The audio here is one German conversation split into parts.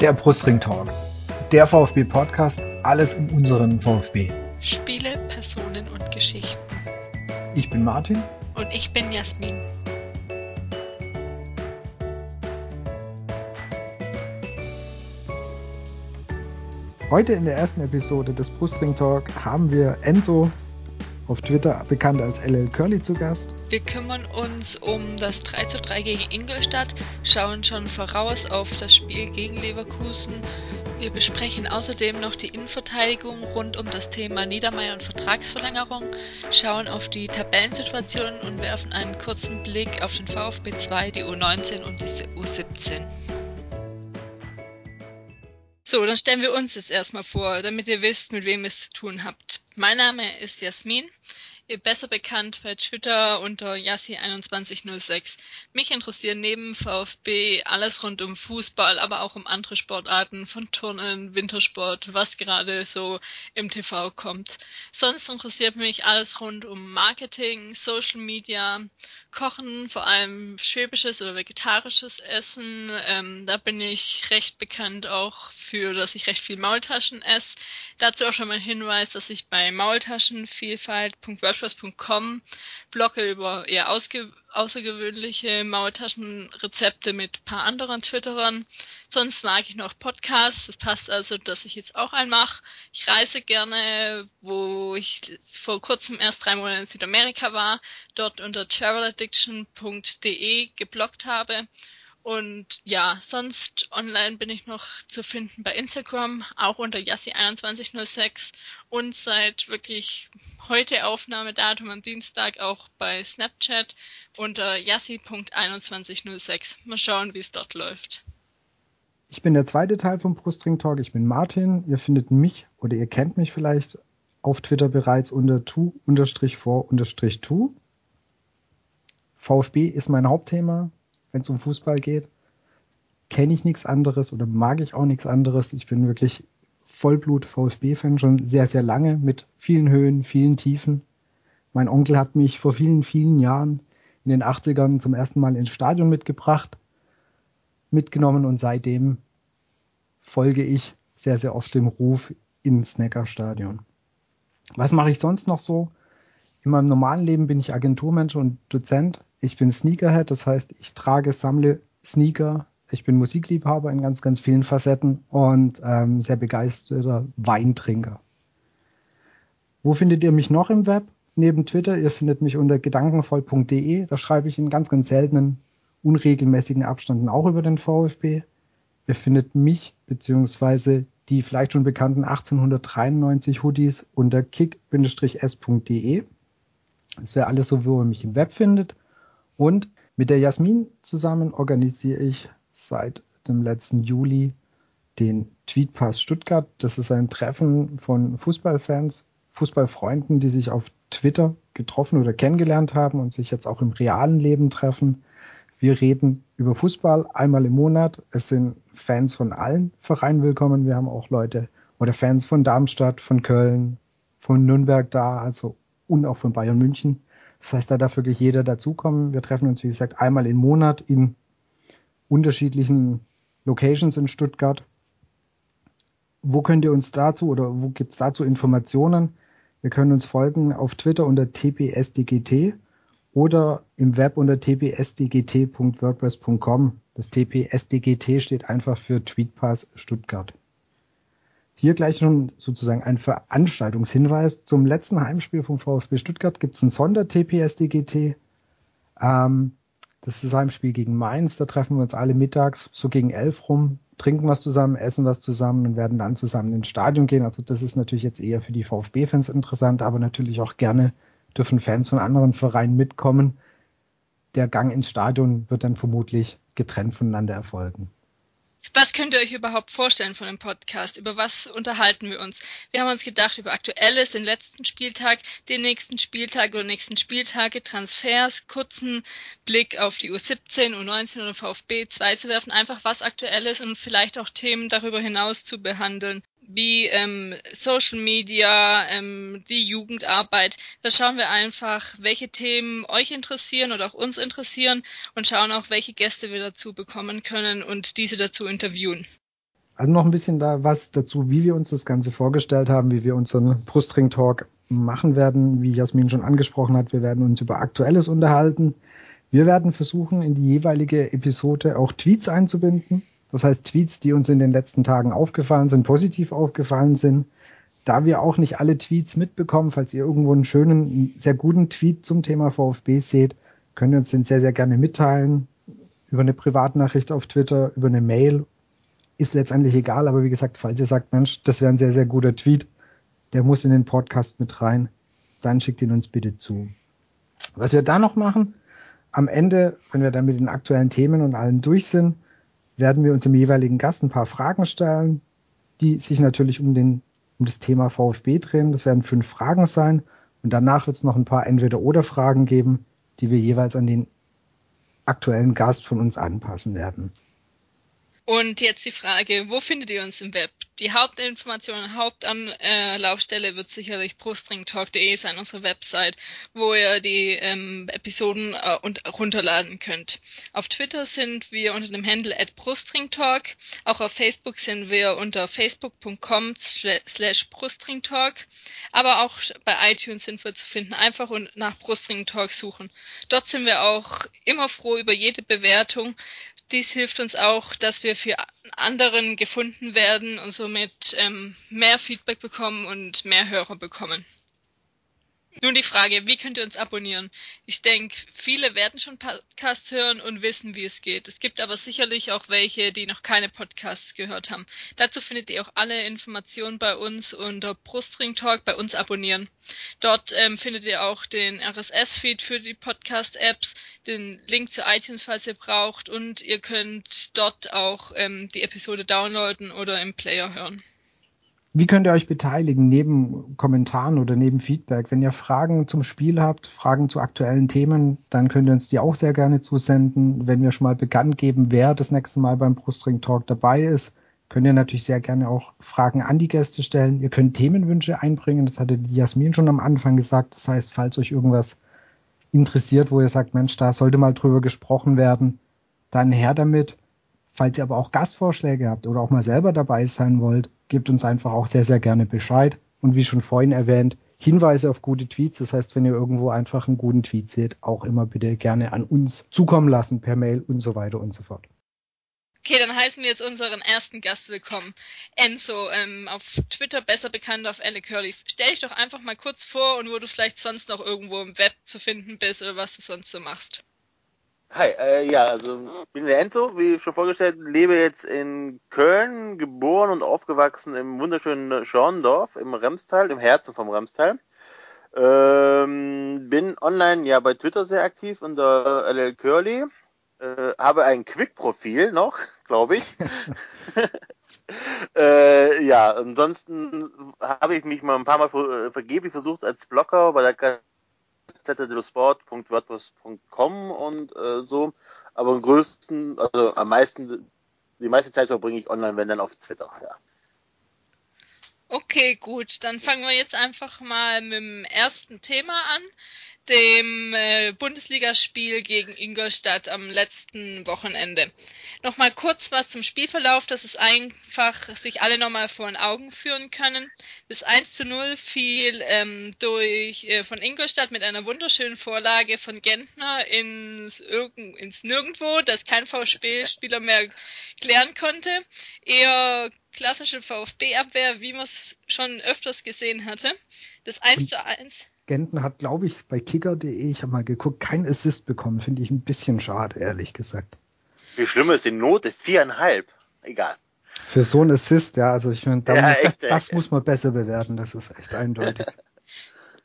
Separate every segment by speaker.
Speaker 1: Der Brustring Talk. Der VfB Podcast, alles um unseren VfB.
Speaker 2: Spiele, Personen und Geschichten.
Speaker 1: Ich bin Martin.
Speaker 2: Und ich bin Jasmin.
Speaker 1: Heute in der ersten Episode des Brustring Talk haben wir Enzo auf Twitter bekannt als LL Curly zu Gast.
Speaker 2: Wir kümmern uns um das 3 zu 3 gegen Ingolstadt, schauen schon voraus auf das Spiel gegen Leverkusen. Wir besprechen außerdem noch die Innenverteidigung rund um das Thema Niedermeyer und Vertragsverlängerung, schauen auf die Tabellensituation und werfen einen kurzen Blick auf den VfB 2, die U19 und die U17. So, dann stellen wir uns jetzt erstmal vor, damit ihr wisst, mit wem ihr es zu tun habt. Mein Name ist Jasmin ihr besser bekannt bei Twitter unter Yassi2106. Mich interessieren neben VfB alles rund um Fußball, aber auch um andere Sportarten von Turnen, Wintersport, was gerade so im TV kommt. Sonst interessiert mich alles rund um Marketing, Social Media, Kochen, vor allem schwäbisches oder vegetarisches Essen. Ähm, da bin ich recht bekannt auch für, dass ich recht viel Maultaschen esse. Dazu auch schon mal ein Hinweis, dass ich bei Maultaschenvielfalt.wordpress WordPress.com blogge über eher ausge außergewöhnliche Maultaschenrezepte mit paar anderen Twitterern. Sonst mag ich noch Podcasts. Das passt also, dass ich jetzt auch einen mache. Ich reise gerne, wo ich vor kurzem erst drei Monate in Südamerika war, dort unter traveladdiction.de gebloggt habe und ja, sonst online bin ich noch zu finden bei Instagram, auch unter Yassi2106 und seit wirklich heute Aufnahmedatum am Dienstag auch bei Snapchat unter Yassi.2106. Mal schauen, wie es dort läuft.
Speaker 1: Ich bin der zweite Teil vom Brustring Talk. Ich bin Martin. Ihr findet mich oder ihr kennt mich vielleicht auf Twitter bereits unter tu-vor-tu. VfB ist mein Hauptthema wenn es um Fußball geht, kenne ich nichts anderes oder mag ich auch nichts anderes. Ich bin wirklich Vollblut VfB-Fan schon sehr, sehr lange mit vielen Höhen, vielen Tiefen. Mein Onkel hat mich vor vielen, vielen Jahren in den 80ern zum ersten Mal ins Stadion mitgebracht, mitgenommen und seitdem folge ich sehr, sehr oft dem Ruf ins Neckarstadion. Was mache ich sonst noch so? In meinem normalen Leben bin ich Agenturmensch und Dozent ich bin Sneakerhead, das heißt, ich trage, sammle Sneaker. Ich bin Musikliebhaber in ganz, ganz vielen Facetten und ähm, sehr begeisterter Weintrinker. Wo findet ihr mich noch im Web? Neben Twitter, ihr findet mich unter gedankenvoll.de. Da schreibe ich in ganz, ganz seltenen, unregelmäßigen Abständen auch über den VfB. Ihr findet mich beziehungsweise die vielleicht schon bekannten 1893 Hoodies unter kick-s.de. Das wäre alles so, wo ihr mich im Web findet. Und mit der Jasmin zusammen organisiere ich seit dem letzten Juli den Tweetpass Stuttgart. Das ist ein Treffen von Fußballfans, Fußballfreunden, die sich auf Twitter getroffen oder kennengelernt haben und sich jetzt auch im realen Leben treffen. Wir reden über Fußball einmal im Monat. Es sind Fans von allen Vereinen willkommen. Wir haben auch Leute oder Fans von Darmstadt, von Köln, von Nürnberg da, also und auch von Bayern München. Das heißt, da darf wirklich jeder dazukommen. Wir treffen uns, wie gesagt, einmal im Monat in unterschiedlichen Locations in Stuttgart. Wo könnt ihr uns dazu oder wo gibt's dazu Informationen? Wir können uns folgen auf Twitter unter tpsdgt oder im Web unter tpsdgt.wordpress.com. Das tpsdgt steht einfach für Tweetpass Stuttgart. Hier gleich schon sozusagen ein Veranstaltungshinweis. Zum letzten Heimspiel vom VfB Stuttgart gibt es ein Sonder-TPSDGT. Ähm, das ist das Heimspiel gegen Mainz. Da treffen wir uns alle mittags so gegen elf rum, trinken was zusammen, essen was zusammen und werden dann zusammen ins Stadion gehen. Also das ist natürlich jetzt eher für die VfB-Fans interessant, aber natürlich auch gerne dürfen Fans von anderen Vereinen mitkommen. Der Gang ins Stadion wird dann vermutlich getrennt voneinander erfolgen.
Speaker 2: Was könnt ihr euch überhaupt vorstellen von dem Podcast? Über was unterhalten wir uns? Wir haben uns gedacht über Aktuelles, den letzten Spieltag, den nächsten Spieltag oder nächsten Spieltage, Transfers, kurzen Blick auf die U17, U19 oder VfB 2 zu werfen, einfach was aktuell ist und vielleicht auch Themen darüber hinaus zu behandeln wie ähm, Social Media, ähm, die Jugendarbeit. Da schauen wir einfach, welche Themen euch interessieren oder auch uns interessieren und schauen auch, welche Gäste wir dazu bekommen können und diese dazu interviewen.
Speaker 1: Also noch ein bisschen da was dazu, wie wir uns das Ganze vorgestellt haben, wie wir unseren Brustring Talk machen werden, wie Jasmin schon angesprochen hat. Wir werden uns über Aktuelles unterhalten. Wir werden versuchen, in die jeweilige Episode auch Tweets einzubinden. Das heißt, Tweets, die uns in den letzten Tagen aufgefallen sind, positiv aufgefallen sind. Da wir auch nicht alle Tweets mitbekommen, falls ihr irgendwo einen schönen, sehr guten Tweet zum Thema VfB seht, könnt ihr uns den sehr, sehr gerne mitteilen. Über eine Privatnachricht auf Twitter, über eine Mail ist letztendlich egal, aber wie gesagt, falls ihr sagt, Mensch, das wäre ein sehr, sehr guter Tweet, der muss in den Podcast mit rein, dann schickt ihn uns bitte zu. Was wir da noch machen, am Ende, wenn wir dann mit den aktuellen Themen und allen durch sind, werden wir uns im jeweiligen Gast ein paar Fragen stellen, die sich natürlich um den um das Thema VfB drehen. Das werden fünf Fragen sein und danach wird es noch ein paar Entweder-oder-Fragen geben, die wir jeweils an den aktuellen Gast von uns anpassen werden.
Speaker 2: Und jetzt die Frage, wo findet ihr uns im Web? Die Hauptinformation, Hauptanlaufstelle wird sicherlich brustringtalk.de sein, unsere Website, wo ihr die ähm, Episoden äh, und runterladen könnt. Auf Twitter sind wir unter dem Handle at brustringtalk. Auch auf Facebook sind wir unter facebook.com slash brustringtalk. Aber auch bei iTunes sind wir zu finden. Einfach und nach brustringtalk suchen. Dort sind wir auch immer froh über jede Bewertung dies hilft uns auch, dass wir für anderen gefunden werden und somit ähm, mehr Feedback bekommen und mehr Hörer bekommen. Nun die Frage, wie könnt ihr uns abonnieren? Ich denke, viele werden schon Podcasts hören und wissen, wie es geht. Es gibt aber sicherlich auch welche, die noch keine Podcasts gehört haben. Dazu findet ihr auch alle Informationen bei uns unter Brustring Talk bei uns abonnieren. Dort ähm, findet ihr auch den RSS-Feed für die Podcast-Apps, den Link zu iTunes, falls ihr braucht und ihr könnt dort auch ähm, die Episode downloaden oder im Player hören.
Speaker 1: Wie könnt ihr euch beteiligen, neben Kommentaren oder neben Feedback? Wenn ihr Fragen zum Spiel habt, Fragen zu aktuellen Themen, dann könnt ihr uns die auch sehr gerne zusenden. Wenn wir schon mal bekannt geben, wer das nächste Mal beim Brustring Talk dabei ist, könnt ihr natürlich sehr gerne auch Fragen an die Gäste stellen. Ihr könnt Themenwünsche einbringen, das hatte Jasmin schon am Anfang gesagt. Das heißt, falls euch irgendwas interessiert, wo ihr sagt, Mensch, da sollte mal drüber gesprochen werden, dann her damit. Falls ihr aber auch Gastvorschläge habt oder auch mal selber dabei sein wollt, gebt uns einfach auch sehr, sehr gerne Bescheid. Und wie schon vorhin erwähnt, Hinweise auf gute Tweets. Das heißt, wenn ihr irgendwo einfach einen guten Tweet seht, auch immer bitte gerne an uns zukommen lassen per Mail und so weiter und so fort.
Speaker 2: Okay, dann heißen wir jetzt unseren ersten Gast willkommen. Enzo, ähm, auf Twitter besser bekannt auf Elle Curly. Stell dich doch einfach mal kurz vor und wo du vielleicht sonst noch irgendwo im Web zu finden bist oder was du sonst so machst.
Speaker 3: Hi, äh, ja, also ich bin der Enzo, wie schon vorgestellt, lebe jetzt in Köln, geboren und aufgewachsen im wunderschönen Schorndorf im Remstal, im Herzen vom Remstal. Ähm, bin online ja bei Twitter sehr aktiv unter LL Curly. Äh, habe ein Quick-Profil noch, glaube ich. äh, ja, ansonsten habe ich mich mal ein paar Mal vergeblich versucht als Blogger bei der zdelosport.wordpress.com und äh, so. Aber am größten, also am meisten, die meiste Zeit verbringe ich online, wenn dann auf Twitter, ja.
Speaker 2: Okay, gut. Dann fangen wir jetzt einfach mal mit dem ersten Thema an dem äh, Bundesligaspiel gegen Ingolstadt am letzten Wochenende. Nochmal kurz was zum Spielverlauf, dass es einfach sich alle nochmal vor den Augen führen können. Das 1 zu 0 fiel ähm, durch, äh, von Ingolstadt mit einer wunderschönen Vorlage von Gentner ins, ins Nirgendwo, das kein VfB-Spieler mehr klären konnte. Eher klassische VfB-Abwehr, wie man es schon öfters gesehen hatte. Das 1 zu 1
Speaker 1: Genten hat, glaube ich, bei kicker.de, ich habe mal geguckt, kein Assist bekommen. Finde ich ein bisschen schade, ehrlich gesagt.
Speaker 3: Wie schlimm ist die Note? Viereinhalb. Egal.
Speaker 1: Für so ein Assist, ja, also ich meine, ja, das, das muss man besser bewerten, das ist echt eindeutig.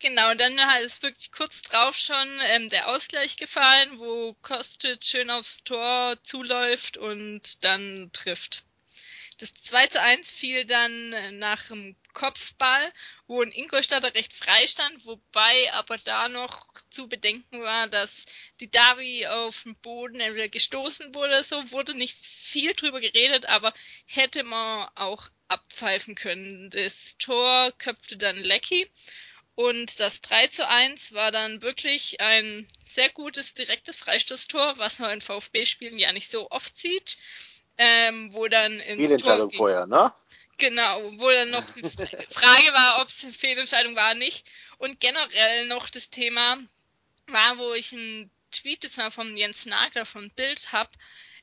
Speaker 2: Genau, dann ist wirklich kurz drauf schon ähm, der Ausgleich gefallen, wo Kostic schön aufs Tor zuläuft und dann trifft. Das 2 zu 1 fiel dann äh, nach dem Kopfball, wo ein Ingolstadter recht frei stand, wobei aber da noch zu bedenken war, dass die Davi auf dem Boden entweder gestoßen wurde so, wurde nicht viel drüber geredet, aber hätte man auch abpfeifen können. Das Tor köpfte dann Lecky. Und das 3 zu 1 war dann wirklich ein sehr gutes direktes Freistoßtor, was man in VfB-Spielen ja nicht so oft sieht. Ähm, wo dann ins
Speaker 3: Fehlentscheidung
Speaker 2: Tor
Speaker 3: vorher, ne?
Speaker 2: Genau, wo dann noch die Frage war, ob es eine Fehlentscheidung war, nicht. Und generell noch das Thema war, wo ich einen Tweet jetzt mal vom Jens Nagler von Bild hab,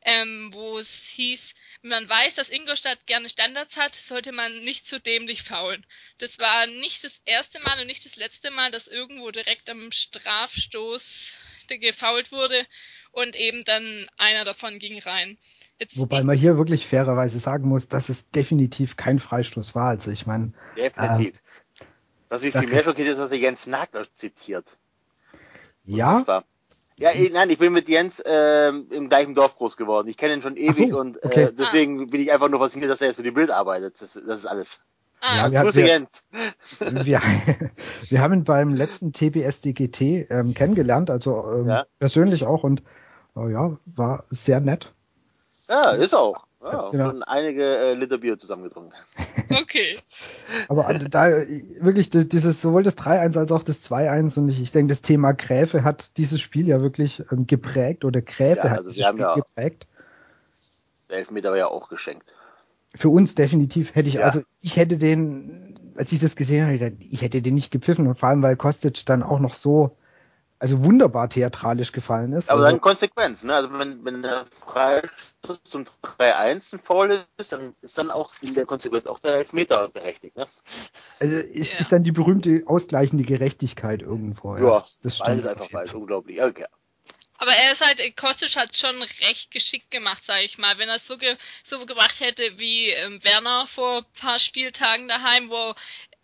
Speaker 2: ähm, wo es hieß, wenn man weiß, dass Ingolstadt gerne Standards hat, sollte man nicht zu dämlich faulen. Das war nicht das erste Mal und nicht das letzte Mal, dass irgendwo direkt am Strafstoß gefault wurde und eben dann einer davon ging rein.
Speaker 1: Jetzt Wobei man hier wirklich fairerweise sagen muss, dass es definitiv kein Freistoß war. Also ich meine.
Speaker 3: Definitiv. Äh, Was mich viel mehr schockiert ist, dass er Jens Nagler zitiert.
Speaker 1: Ja.
Speaker 3: Ja, ich, nein, ich bin mit Jens äh, im gleichen Dorf groß geworden. Ich kenne ihn schon ewig so, und okay. äh, deswegen bin ich einfach nur fasziniert, dass er jetzt für die Bild arbeitet. Das, das ist alles.
Speaker 1: Ah, ja, wir, Grüße wir, Jens. Wir, wir haben ihn beim letzten TBSDGT ähm, kennengelernt, also ähm, ja. persönlich auch und äh, ja, war sehr nett.
Speaker 3: Ja, ist auch. Ja, genau. schon einige äh, Liter Bier zusammengetrunken.
Speaker 2: Okay.
Speaker 1: Aber da wirklich dieses sowohl das 3-1 als auch das 2-1 und ich, ich denke, das Thema Gräfe hat dieses Spiel ja wirklich ähm, geprägt oder Gräfe ja, hat also dieses Spiel ja geprägt.
Speaker 3: Der Elfmeter war ja auch geschenkt.
Speaker 1: Für uns definitiv hätte ich, ja. also ich hätte den, als ich das gesehen habe, ich hätte den nicht gepfiffen und vor allem, weil Kostic dann auch noch so also wunderbar theatralisch gefallen ist.
Speaker 3: Aber
Speaker 1: also,
Speaker 3: dann Konsequenz, ne? Also wenn, wenn der Freistoß zum 3-1 ein Foul ist, dann ist dann auch in der Konsequenz auch der Elfmeter berechtigt, ne?
Speaker 1: Also es ja. ist dann die berühmte ausgleichende Gerechtigkeit irgendwo.
Speaker 3: Ja, ja das, das stimmt. einfach falsch, unglaublich. Okay.
Speaker 2: Aber er ist halt, Kostic hat schon recht geschickt gemacht, sage ich mal. Wenn er es so, ge, so gemacht hätte wie ähm, Werner vor ein paar Spieltagen daheim, wo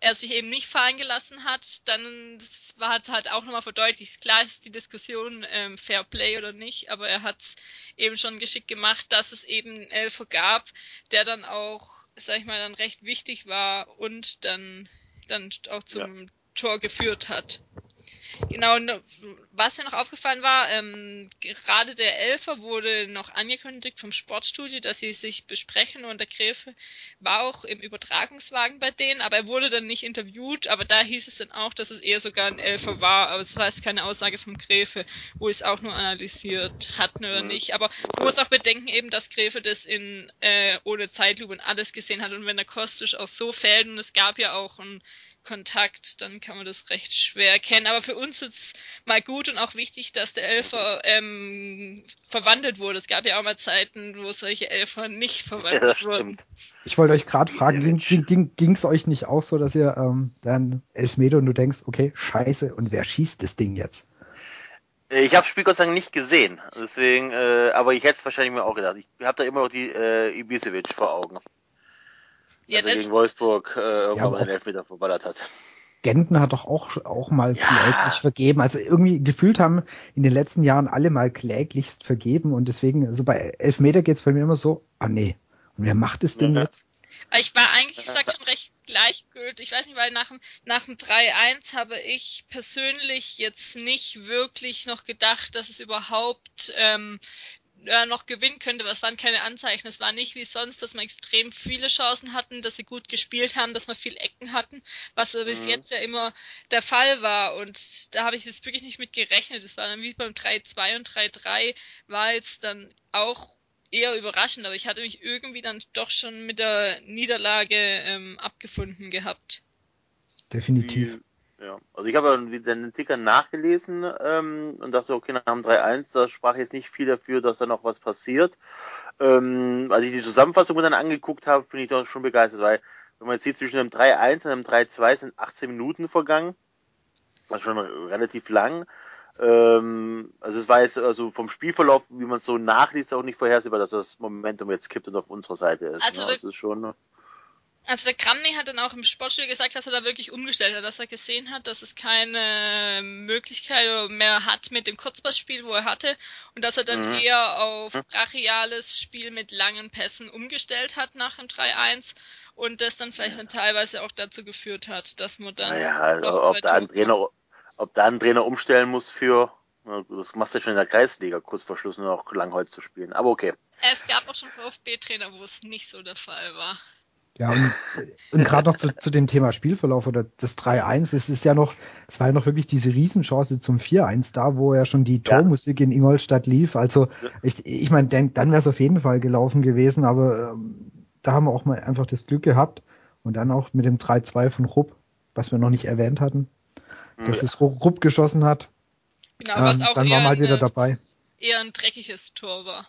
Speaker 2: er sich eben nicht fallen gelassen hat, dann war es halt auch nochmal verdeutlicht. Klar ist die Diskussion ähm, Fair Play oder nicht, aber er hat es eben schon geschickt gemacht, dass es eben einen Elfer gab, der dann auch, sag ich mal, dann recht wichtig war und dann, dann auch zum ja. Tor geführt hat. Genau, was mir noch aufgefallen war, ähm, gerade der Elfer wurde noch angekündigt vom Sportstudio, dass sie sich besprechen und der Gräfe war auch im Übertragungswagen bei denen, aber er wurde dann nicht interviewt, aber da hieß es dann auch, dass es eher sogar ein Elfer war, aber es war jetzt keine Aussage vom Gräfe, wo es auch nur analysiert hatten oder nicht, aber du musst auch bedenken eben, dass Gräfe das in äh, ohne Zeitlupe und alles gesehen hat und wenn der Kostisch auch so fällt und es gab ja auch ein Kontakt, dann kann man das recht schwer erkennen. Aber für uns ist es mal gut und auch wichtig, dass der Elfer ähm, verwandelt wurde. Es gab ja auch mal Zeiten, wo solche Elfer nicht verwandelt ja, wurden.
Speaker 1: Ich wollte euch gerade fragen, ging, ging, ging, euch nicht auch so, dass ihr ähm, dann Elfmeter und du denkst, okay, scheiße, und wer schießt das Ding jetzt?
Speaker 3: Ich habe das Spiel Gott sei Dank nicht gesehen, deswegen, äh, aber ich hätte es wahrscheinlich mir auch gedacht. Ich habe da immer noch die äh, Ibisevic vor Augen. Ja, also gegen Wolfsburg äh, irgendwann ja, mal den Elfmeter verballert hat.
Speaker 1: Genten hat doch auch, auch mal ja. kläglich vergeben. Also irgendwie gefühlt haben in den letzten Jahren alle mal kläglichst vergeben und deswegen, also bei Elfmeter geht's bei mir immer so, ah nee, und wer macht es denn ja. jetzt?
Speaker 2: Ich war eigentlich gesagt schon recht gleichgültig. Ich weiß nicht, weil nach dem, nach dem 3-1 habe ich persönlich jetzt nicht wirklich noch gedacht, dass es überhaupt ähm, äh, noch gewinnen könnte, aber es waren keine Anzeichen. Es war nicht wie sonst, dass wir extrem viele Chancen hatten, dass sie gut gespielt haben, dass wir viel Ecken hatten, was mhm. bis jetzt ja immer der Fall war. Und da habe ich jetzt wirklich nicht mit gerechnet. Es war dann wie beim 3-2 und 3-3 war jetzt dann auch eher überraschend, aber ich hatte mich irgendwie dann doch schon mit der Niederlage ähm, abgefunden gehabt.
Speaker 1: Definitiv.
Speaker 3: Ja, also ich habe den Ticker nachgelesen ähm, und dachte, okay, nach dem 3-1, da sprach jetzt nicht viel dafür, dass da noch was passiert. Ähm, als ich die Zusammenfassung dann angeguckt habe, bin ich doch schon begeistert, weil wenn man jetzt sieht, zwischen dem 3-1 und dem 3-2 sind 18 Minuten vergangen. Das war schon relativ lang. Ähm, also es war jetzt also vom Spielverlauf, wie man es so nachliest, auch nicht vorhersehbar, dass das Momentum jetzt kippt und auf unserer Seite ist. Also ne? das ist schon
Speaker 2: also der Kramny hat dann auch im Sportstudio gesagt, dass er da wirklich umgestellt hat, dass er gesehen hat, dass es keine Möglichkeit mehr hat mit dem Kurzpassspiel, wo er hatte, und dass er dann mhm. eher auf brachiales Spiel mit langen Pässen umgestellt hat nach dem 3-1 und das dann vielleicht dann teilweise auch dazu geführt hat, dass man dann
Speaker 3: naja, also ob da ein Trainer, ob da ein Trainer umstellen muss für das machst du ja schon in der Kreisliga, kurz vor Schluss nur noch Langholz zu spielen. Aber okay.
Speaker 2: Es gab auch schon VfB-Trainer, wo es nicht so der Fall war.
Speaker 1: Ja, und, und gerade noch zu, zu dem Thema Spielverlauf oder das 3-1, es ist ja noch, es war ja noch wirklich diese Riesenchance zum 4-1 da, wo ja schon die Tormusik ja. in Ingolstadt lief. Also ich, ich meine, dann wäre es auf jeden Fall gelaufen gewesen, aber ähm, da haben wir auch mal einfach das Glück gehabt. Und dann auch mit dem 3-2 von Rupp, was wir noch nicht erwähnt hatten, dass ja. es Rupp geschossen hat.
Speaker 2: Genau, was ähm, auch
Speaker 1: dann war mal halt wieder dabei.
Speaker 2: Eher ein dreckiges Tor war.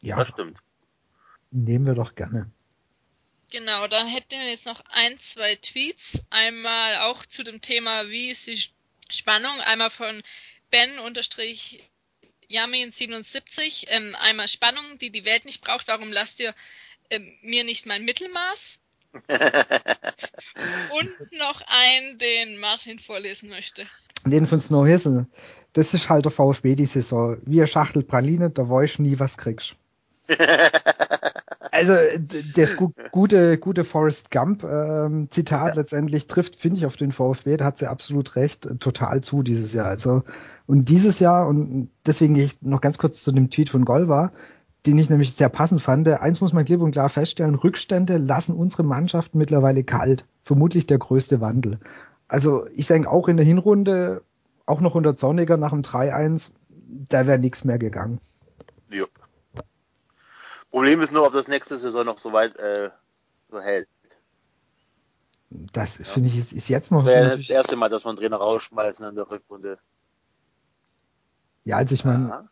Speaker 3: Ja, das stimmt.
Speaker 1: Nehmen wir doch gerne.
Speaker 2: Genau, dann hätten wir jetzt noch ein, zwei Tweets. Einmal auch zu dem Thema, wie ist die Spannung? Einmal von Ben-Yamin77. Ähm, einmal Spannung, die die Welt nicht braucht. Warum lasst ihr ähm, mir nicht mein Mittelmaß? Und noch einen, den Martin vorlesen möchte.
Speaker 1: Den von Snow Hizzle. Das ist halt der VfB die Saison. Wie eine Schachtel Praline, da weißt nie, was kriegst. also das gu gute, gute Forrest Gump ähm, Zitat ja. letztendlich trifft, finde ich, auf den VfB, da hat sie absolut recht, total zu dieses Jahr. Also und dieses Jahr, und deswegen gehe ich noch ganz kurz zu dem Tweet von Golva, den ich nämlich sehr passend fand. Eins muss man klipp und klar feststellen, Rückstände lassen unsere Mannschaften mittlerweile kalt. Vermutlich der größte Wandel. Also ich denke auch in der Hinrunde, auch noch unter Zorniger nach dem 3-1, da wäre nichts mehr gegangen.
Speaker 3: Ja. Problem ist nur, ob das nächste Saison noch so weit äh, so hält.
Speaker 1: Das ja. finde ich ist, ist, jetzt noch.
Speaker 3: Das wäre das erste Mal, dass man Trainer rausschmeißen in der Rückrunde.
Speaker 1: Ja, also ich meine,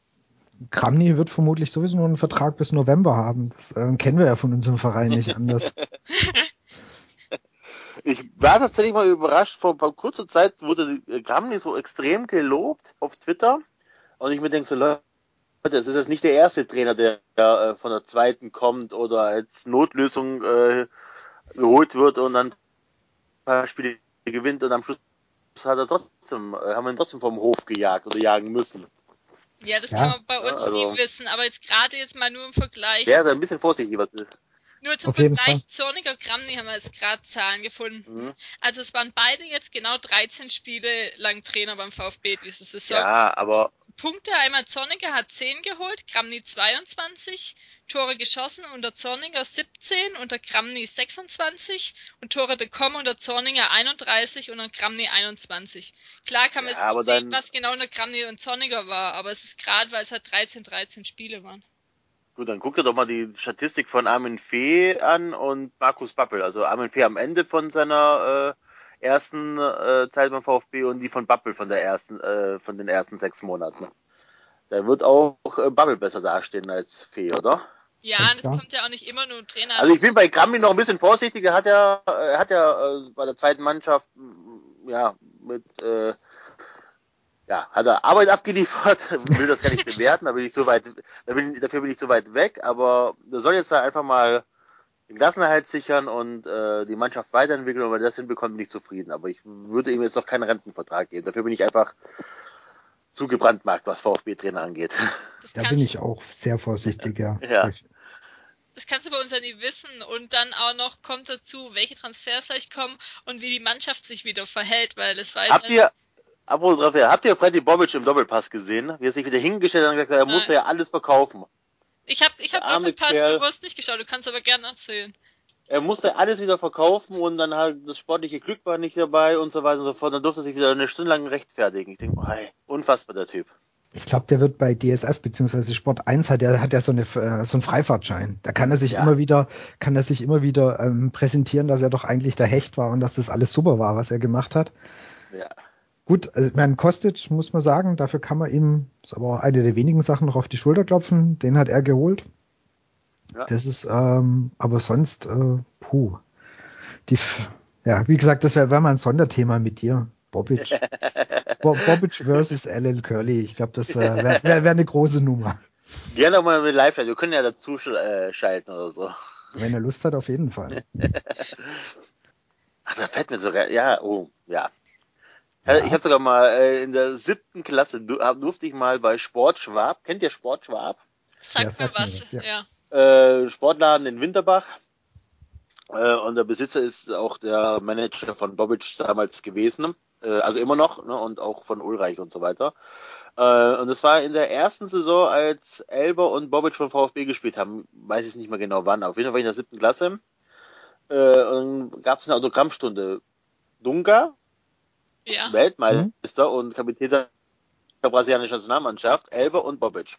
Speaker 1: Kramny wird vermutlich sowieso nur einen Vertrag bis November haben. Das äh, kennen wir ja von unserem Verein nicht anders.
Speaker 3: ich war tatsächlich mal überrascht, vor kurzer Zeit wurde Kramny so extrem gelobt auf Twitter und ich mir denke so, Leute, das ist jetzt nicht der erste Trainer, der äh, von der zweiten kommt oder als Notlösung äh, geholt wird und dann ein paar Spiele gewinnt und am Schluss hat er trotzdem, äh, haben wir ihn trotzdem vom Hof gejagt oder jagen müssen.
Speaker 2: Ja, das ja. kann man bei uns ja, also, nie wissen, aber jetzt gerade jetzt mal nur im Vergleich.
Speaker 3: Ja, ein bisschen vorsichtig, was ist.
Speaker 2: Nur zum Auf Vergleich, Zorniger Kramny haben wir jetzt gerade Zahlen gefunden. Mhm. Also es waren beide jetzt genau 13 Spiele lang Trainer beim VfB diese Saison.
Speaker 3: Ja, aber
Speaker 2: Punkte einmal Zorniger hat 10 geholt, Kramny 22, Tore geschossen unter Zorniger 17, unter Kramny 26 und Tore bekommen unter Zorniger 31 und unter Kramny 21. Klar kann man ja, jetzt nicht sehen, was genau unter Kramny und Zorniger war, aber es ist gerade, weil es halt 13, 13 Spiele waren.
Speaker 3: Gut, dann guck dir doch mal die Statistik von Armin Fee an und Markus Bappel. Also Armin Fee am Ende von seiner äh, ersten äh, Zeit beim VfB und die von Babbel von der ersten, äh, von den ersten sechs Monaten. Da wird auch äh, Babbel besser dastehen als Fee, oder?
Speaker 2: Ja, das kommt ja auch nicht immer nur Trainer.
Speaker 3: Also ich bin bei Grammy noch ein bisschen vorsichtiger. Hat ja, er äh, hat ja äh, bei der zweiten Mannschaft ja mit äh, ja, hat er Arbeit abgeliefert, will das gar nicht bewerten, da bin ich zu weit, da bin, dafür bin ich zu weit weg, aber er soll jetzt da einfach mal den Klassenerhalt sichern und äh, die Mannschaft weiterentwickeln und wenn er das hinbekommt, bin ich zufrieden. Aber ich würde ihm jetzt noch keinen Rentenvertrag geben. Dafür bin ich einfach zu gebrandmarkt, was VfB-Trainer angeht.
Speaker 1: Da bin ich auch sehr vorsichtig, ja.
Speaker 3: ja.
Speaker 2: Das kannst du bei uns ja nie wissen. Und dann auch noch kommt dazu, welche Transfer vielleicht kommen und wie die Mannschaft sich wieder verhält, weil das weiß
Speaker 3: Habt ihr, apropos Transfer, habt ihr Freddy Bobic im Doppelpass gesehen? Wie er sich wieder hingestellt hat und gesagt hat, er muss ja alles verkaufen.
Speaker 2: Ich habe ich hab noch den Pass Kerl. bewusst nicht geschaut, du kannst aber gerne erzählen.
Speaker 3: Er musste alles wieder verkaufen und dann halt das sportliche Glück war nicht dabei und so weiter und so fort. Dann durfte er sich wieder eine Stunde lang rechtfertigen. Ich denke, oh, hey, unfassbar der Typ.
Speaker 1: Ich glaube, der wird bei DSF beziehungsweise Sport 1 hat er hat ja so eine äh, so einen Freifahrtschein. Da kann er sich ja. immer wieder kann er sich immer wieder ähm, präsentieren, dass er doch eigentlich der Hecht war und dass das alles super war, was er gemacht hat.
Speaker 3: Ja.
Speaker 1: Gut, also mein Kostic muss man sagen, dafür kann man ihm, ist aber auch eine der wenigen Sachen noch auf die Schulter klopfen. Den hat er geholt. Ja. Das ist, ähm, aber sonst, äh, puh. Die, ja, wie gesagt, das wäre wär mal ein Sonderthema mit dir. Bobic. Bo Bobic versus LL Curly. Ich glaube, das äh, wäre wär, wär eine große Nummer.
Speaker 3: Gerne auch mal mit live Wir können ja dazu äh, schalten oder so.
Speaker 1: Wenn er Lust hat, auf jeden Fall.
Speaker 3: Ach, da fällt mir sogar, ja, oh, ja. Ja. Ich habe sogar mal äh, in der siebten Klasse durfte ich mal bei Sport Schwab. Kennt ihr Sport Schwab?
Speaker 2: Sag ja, mir was, was, ja. ja.
Speaker 3: Äh, Sportladen in Winterbach. Äh, und der Besitzer ist auch der Manager von Bobic damals gewesen. Äh, also immer noch, ne, und auch von Ulreich und so weiter. Äh, und es war in der ersten Saison, als Elber und Bobic von VfB gespielt haben. Weiß ich nicht mehr genau wann. Auf jeden Fall war ich in der siebten Klasse. äh, und gab es eine Autogrammstunde. Dunga,
Speaker 2: Ja.
Speaker 3: Weltmeister und Kapitän der brasilianischen Nationalmannschaft, Elber und Bobic.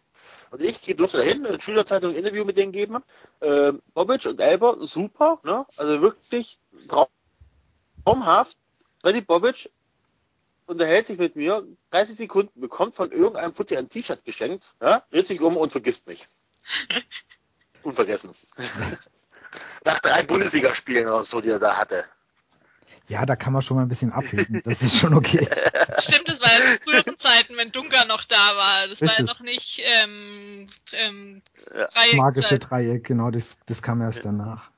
Speaker 3: Und ich gehe durfte dahin, in der Schülerzeitung ein Interview mit denen geben. Äh, Bobic und Elber, super, ne? Also wirklich traumhaft. Freddy Bobic unterhält sich mit mir 30 Sekunden, bekommt von irgendeinem Footy ein T-Shirt geschenkt, ja? dreht sich um und vergisst mich. Unvergessen. Nach drei Bundesligaspielen oder so, die er da hatte.
Speaker 1: Ja, da kann man schon mal ein bisschen abheben. Das ist schon okay.
Speaker 2: Stimmt, das war ja in früheren Zeiten, wenn Dunker noch da war. Das war ja
Speaker 1: Richtig.
Speaker 2: noch nicht ähm, ähm,
Speaker 3: Ja.
Speaker 1: Das magische Dreieck, genau, das, das kam erst danach.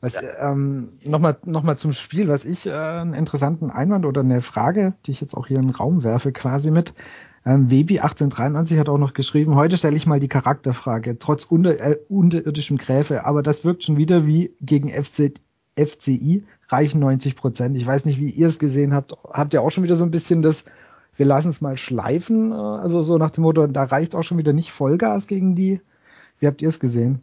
Speaker 1: Was, ähm, nochmal noch mal zum Spiel, was ich äh, einen interessanten Einwand oder eine Frage, die ich jetzt auch hier in den Raum werfe, quasi mit. Ähm, Webi 1893 hat auch noch geschrieben, heute stelle ich mal die Charakterfrage, trotz unter, äh, unterirdischem Gräfe, aber das wirkt schon wieder wie gegen FC, FCI, reichen 90 Prozent. Ich weiß nicht, wie ihr es gesehen habt. Habt ihr auch schon wieder so ein bisschen das, wir lassen es mal schleifen, äh, also so nach dem Motto, da reicht auch schon wieder nicht Vollgas gegen die. Wie habt ihr es gesehen?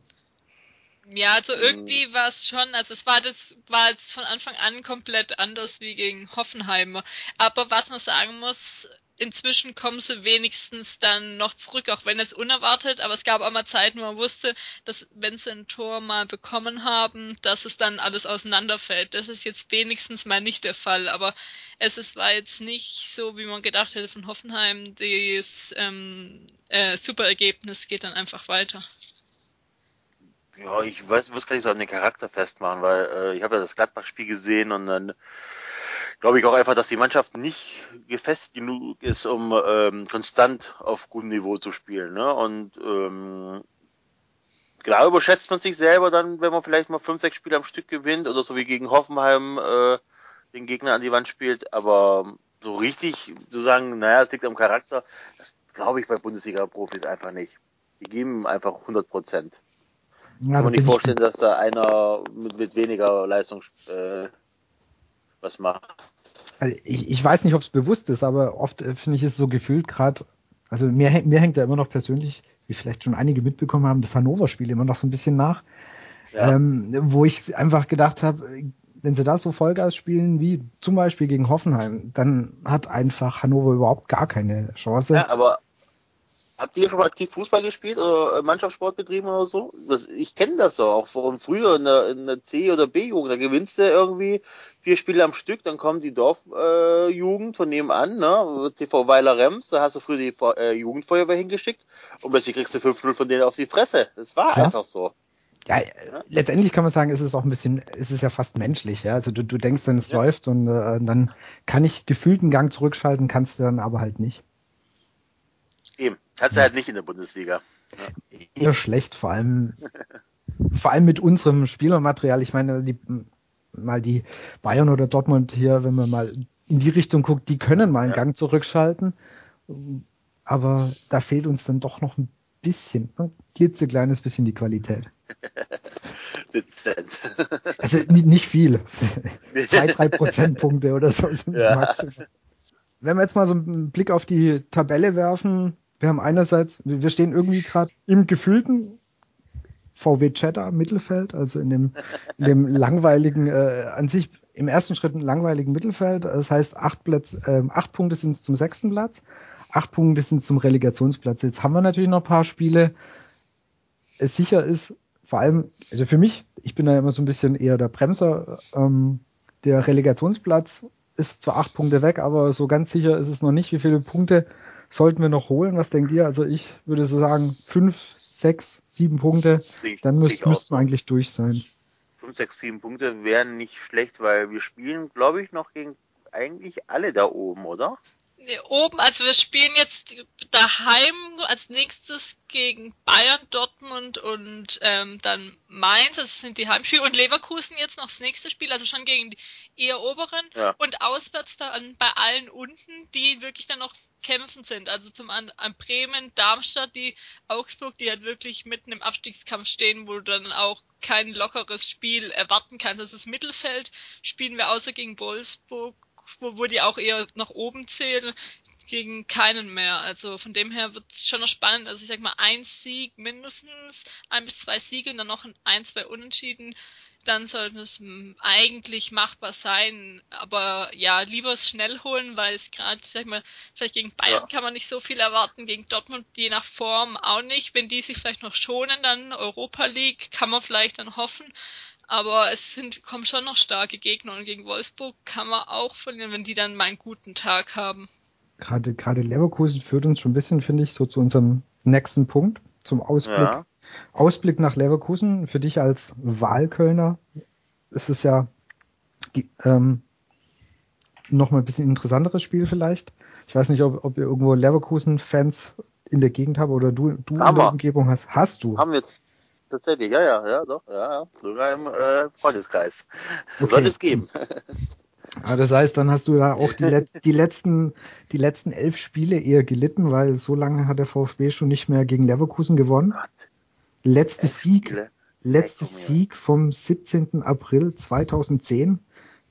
Speaker 2: Ja, also irgendwie war es schon, also es war das, war jetzt von Anfang an komplett anders wie gegen Hoffenheimer. Aber was man sagen muss, inzwischen kommen sie wenigstens dann noch zurück, auch wenn es unerwartet, aber es gab auch mal Zeiten, wo man wusste, dass wenn sie ein Tor mal bekommen haben, dass es dann alles auseinanderfällt. Das ist jetzt wenigstens mal nicht der Fall, aber es ist, war jetzt nicht so, wie man gedacht hätte von Hoffenheim, das ähm, äh, super geht dann einfach weiter.
Speaker 3: Ja, ich weiß, was kann ich so an den Charakter festmachen, weil äh, ich habe ja das Gladbach-Spiel gesehen und dann glaube ich auch einfach, dass die Mannschaft nicht gefestigt genug ist, um ähm, konstant auf gutem Niveau zu spielen. Ne? Und ähm, klar überschätzt man sich selber dann, wenn man vielleicht mal fünf, sechs Spiele am Stück gewinnt oder so wie gegen Hoffenheim äh, den Gegner an die Wand spielt, aber so richtig zu sagen, naja, es liegt am Charakter, das glaube ich bei Bundesliga-Profis einfach nicht. Die geben einfach 100 Prozent.
Speaker 1: Ja,
Speaker 3: Kann man nicht vorstellen, dass da einer mit, mit weniger Leistung äh, was macht.
Speaker 1: Also ich, ich weiß nicht, ob es bewusst ist, aber oft äh, finde ich es so gefühlt gerade, also mir, mir hängt da immer noch persönlich, wie vielleicht schon einige mitbekommen haben, das Hannover-Spiel immer noch so ein bisschen nach,
Speaker 3: Ja.
Speaker 1: ähm, wo ich einfach gedacht habe, wenn sie da so Vollgas spielen wie zum Beispiel gegen Hoffenheim, dann hat einfach Hannover überhaupt gar keine Chance.
Speaker 3: ja, aber habt ihr schon mal aktiv Fußball gespielt oder äh, Mannschaftssport betrieben oder so? Das, ich kenne das doch, auch von früher in der, in der C- oder B-Jugend. Da gewinnst du irgendwie vier Spiele am Stück, dann kommt die Dorfjugend äh, von nebenan, ne? TV Weiler Rems, da hast du früher die äh, Jugendfeuerwehr hingeschickt und plötzlich kriegst du 5-0 von denen auf die Fresse. Das war
Speaker 1: Klar.
Speaker 3: einfach so.
Speaker 1: Ja, äh, letztendlich kann man sagen, ist es auch ein bisschen, ist es ja fast menschlich, ja. Also du, du denkst dann, es
Speaker 3: Ja.
Speaker 1: läuft und äh, dann kann ich gefühlt einen Gang zurückschalten, kannst du dann aber halt nicht.
Speaker 3: Eben. Hast du halt nicht in der Bundesliga.
Speaker 1: eher schlecht, vor allem, vor allem mit unserem Spielermaterial. Ich meine, die, mal die Bayern oder Dortmund hier, wenn man mal in die Richtung guckt, die können mal einen
Speaker 3: Ja.
Speaker 1: Gang zurückschalten. Aber da fehlt uns dann doch noch ein bisschen, ein klitzekleines bisschen die Qualität.
Speaker 3: Dezent.
Speaker 1: Also ni- nicht viel. Zwei, drei Prozentpunkte oder so sind es
Speaker 3: Ja.
Speaker 1: maximal. Wenn wir jetzt mal so einen Blick auf die Tabelle werfen, wir haben einerseits, wir stehen irgendwie gerade im gefühlten VW Cheddar Mittelfeld, also in dem, in dem langweiligen, äh, an sich im ersten Schritt ein langweiligen Mittelfeld. Das heißt, acht, Plätze, äh, acht Punkte sind zum sechsten Platz, acht Punkte sind zum Relegationsplatz. Jetzt haben wir natürlich noch ein paar Spiele. Es sicher ist, vor allem, also für mich, ich bin da immer so ein bisschen eher der Bremser, ähm, der Relegationsplatz ist zwar acht Punkte weg, aber so ganz sicher ist es noch nicht. Wie viele Punkte sollten wir noch holen? Was denkt ihr? Also ich würde so sagen, fünf, sechs, sieben Punkte, dann müsst, müssten wir eigentlich durch sein.
Speaker 3: 5, 6, 7 Punkte wären nicht schlecht, weil wir spielen, glaube ich, noch gegen eigentlich alle da oben, oder?
Speaker 2: Oben, also wir spielen jetzt daheim als nächstes gegen Bayern, Dortmund und ähm, dann Mainz, das sind die Heimspiele und Leverkusen jetzt noch das nächste Spiel, also schon gegen die eher oberen
Speaker 3: Ja.
Speaker 2: und auswärts dann bei allen unten, die wirklich dann noch kämpfen sind. Also zum an, an Bremen, Darmstadt, die Augsburg, die halt wirklich mitten im Abstiegskampf stehen, wo du dann auch kein lockeres Spiel erwarten kannst. Das ist Mittelfeld, spielen wir außer gegen Wolfsburg, wo, wo die auch eher nach oben zählen, gegen keinen mehr. Also von dem her wird es schon noch spannend. Also ich sag mal, ein Sieg mindestens, ein bis zwei Siege und dann noch ein, zwei Unentschieden dann sollte es eigentlich machbar sein. Aber ja, lieber schnell holen, weil es gerade, sag mal, vielleicht gegen Bayern ja. kann man nicht so viel erwarten, gegen Dortmund je nach Form auch nicht. Wenn die sich vielleicht noch schonen, dann Europa League kann man vielleicht dann hoffen. Aber es sind, kommen schon noch starke Gegner und gegen Wolfsburg kann man auch verlieren, wenn die dann mal einen guten Tag haben.
Speaker 1: Gerade, gerade Leverkusen führt uns schon ein bisschen, finde ich, so zu unserem nächsten Punkt, zum Ausblick. Ja. Ausblick nach Leverkusen. Für dich als Wahlkölner ist es ja ähm, noch mal ein bisschen interessanteres Spiel vielleicht. Ich weiß nicht, ob, ob ihr irgendwo Leverkusen-Fans in der Gegend habt oder du, du in der Umgebung hast. Hast du?
Speaker 3: Haben wir tatsächlich, ja, ja, ja, doch, ja, sogar im äh, Freundeskreis. Okay. Soll es geben.
Speaker 1: Ja, das heißt, dann hast du da auch die, die, letzten, die letzten elf Spiele eher gelitten, weil so lange hat der VfB schon nicht mehr gegen Leverkusen gewonnen. Letzter Sieg, letzter Sieg vom 17. April 2010.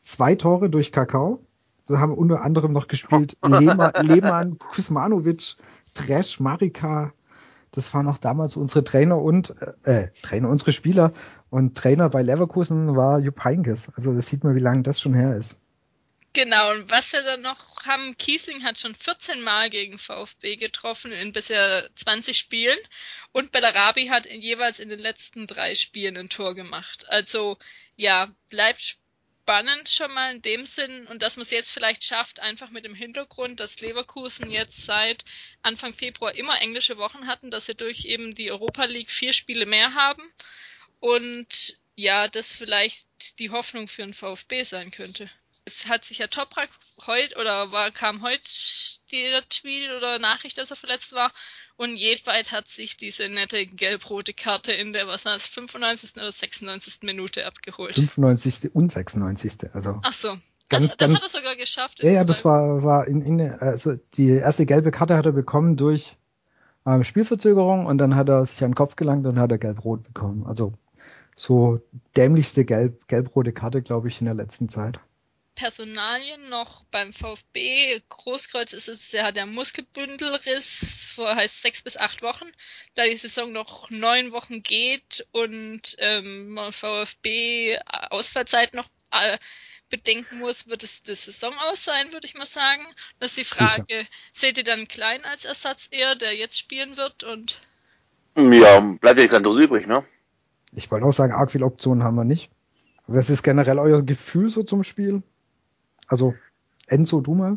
Speaker 1: Zwei Tore durch Kakao. Da haben unter anderem noch gespielt Lehmann, Lehmann Kusmanovic, Tresch, Marika, das waren auch damals unsere Trainer und äh, Trainer, unsere Spieler und Trainer bei Leverkusen war Jupp Heynckes. Also das sieht man, wie lange das schon her ist.
Speaker 2: Genau, und was wir dann noch haben, Kiesling hat schon 14 Mal gegen VfB getroffen in bisher 20 Spielen und Bellarabi hat in, jeweils in den letzten drei Spielen ein Tor gemacht. Also ja, bleibt spannend schon mal in dem Sinn und dass man es jetzt vielleicht schafft, einfach mit dem Hintergrund, dass Leverkusen jetzt seit Anfang Februar immer englische Wochen hatten, dass sie durch eben die Europa League vier Spiele mehr haben und ja, das vielleicht die Hoffnung für den VfB sein könnte. Es hat sich ja Toprak heute oder war, kam heute der Tweet oder Nachricht, dass er verletzt war und jedweit hat sich diese nette gelb-rote Karte in der, was war es, 95. oder 96. Minute abgeholt.
Speaker 1: 95. und 96. Also.
Speaker 2: Ach so. Ganz, also, das ganz, hat er sogar geschafft.
Speaker 1: Ja, ja, das war, war in, in, also die erste gelbe Karte hat er bekommen durch ähm, Spielverzögerung und dann hat er sich an den Kopf gelangt und hat er gelb-rot bekommen. Also so dämlichste gelb, gelb-rote Karte, glaube ich, in der letzten Zeit.
Speaker 2: Personalien noch beim VfB. Großkreuz ist es ja der Muskelbündelriss, vor heißt sechs bis acht Wochen. Da die Saison noch neun Wochen geht und ähm, VfB Ausfallzeit noch äh, bedenken muss, wird es das Saison aus sein, würde ich mal sagen. Das ist die Frage, Sicher. seht ihr dann Klein als Ersatz eher, der jetzt spielen wird und
Speaker 3: ja, bleibt ja nichts anderes übrig, ne?
Speaker 1: Ich wollte auch sagen, arg viele Optionen haben wir nicht. Was ist generell euer Gefühl so zum Spiel? Also, Enzo, du mal?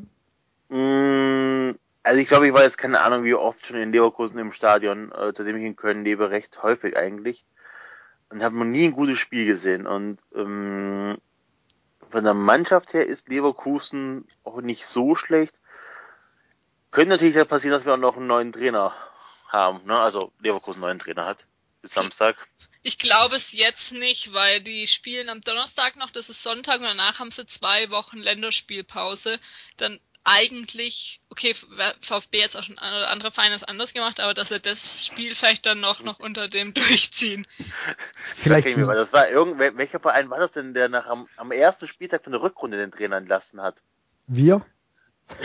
Speaker 3: Mm, also ich glaube, ich war jetzt keine Ahnung, wie oft schon in Leverkusen im Stadion, äh, seitdem ich in Köln lebe, recht häufig eigentlich. Und habe noch nie ein gutes Spiel gesehen. Und ähm, von der Mannschaft her ist Leverkusen auch nicht so schlecht. Könnte natürlich ja passieren, dass wir auch noch einen neuen Trainer haben. Ne? Also Leverkusen einen neuen Trainer hat bis Samstag.
Speaker 2: Ich glaube es jetzt nicht, weil die spielen am Donnerstag noch, das ist Sonntag und danach haben sie zwei Wochen Länderspielpause. Dann eigentlich, okay, VfB jetzt auch schon andere Vereine das anders gemacht, aber dass sie das Spiel vielleicht dann noch, noch unter dem durchziehen.
Speaker 3: Vielleicht. Okay, das war welcher Verein war das denn, der nach am, am ersten Spieltag von der Rückrunde den Trainer entlassen hat?
Speaker 1: Wir?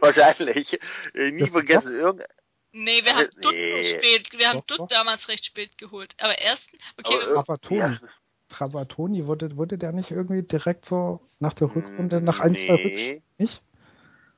Speaker 3: Wahrscheinlich. Nie das vergessen. Irgend,
Speaker 2: Nee, wir haben Dutt nee. spät, wir haben Dutt damals recht spät geholt. Aber ersten, okay. Aber,
Speaker 1: Trapattoni. Ja. Trapattoni, wurde, wurde der nicht irgendwie direkt so nach der Rückrunde, nach ein, nee. zwei Rückspielen? Nicht?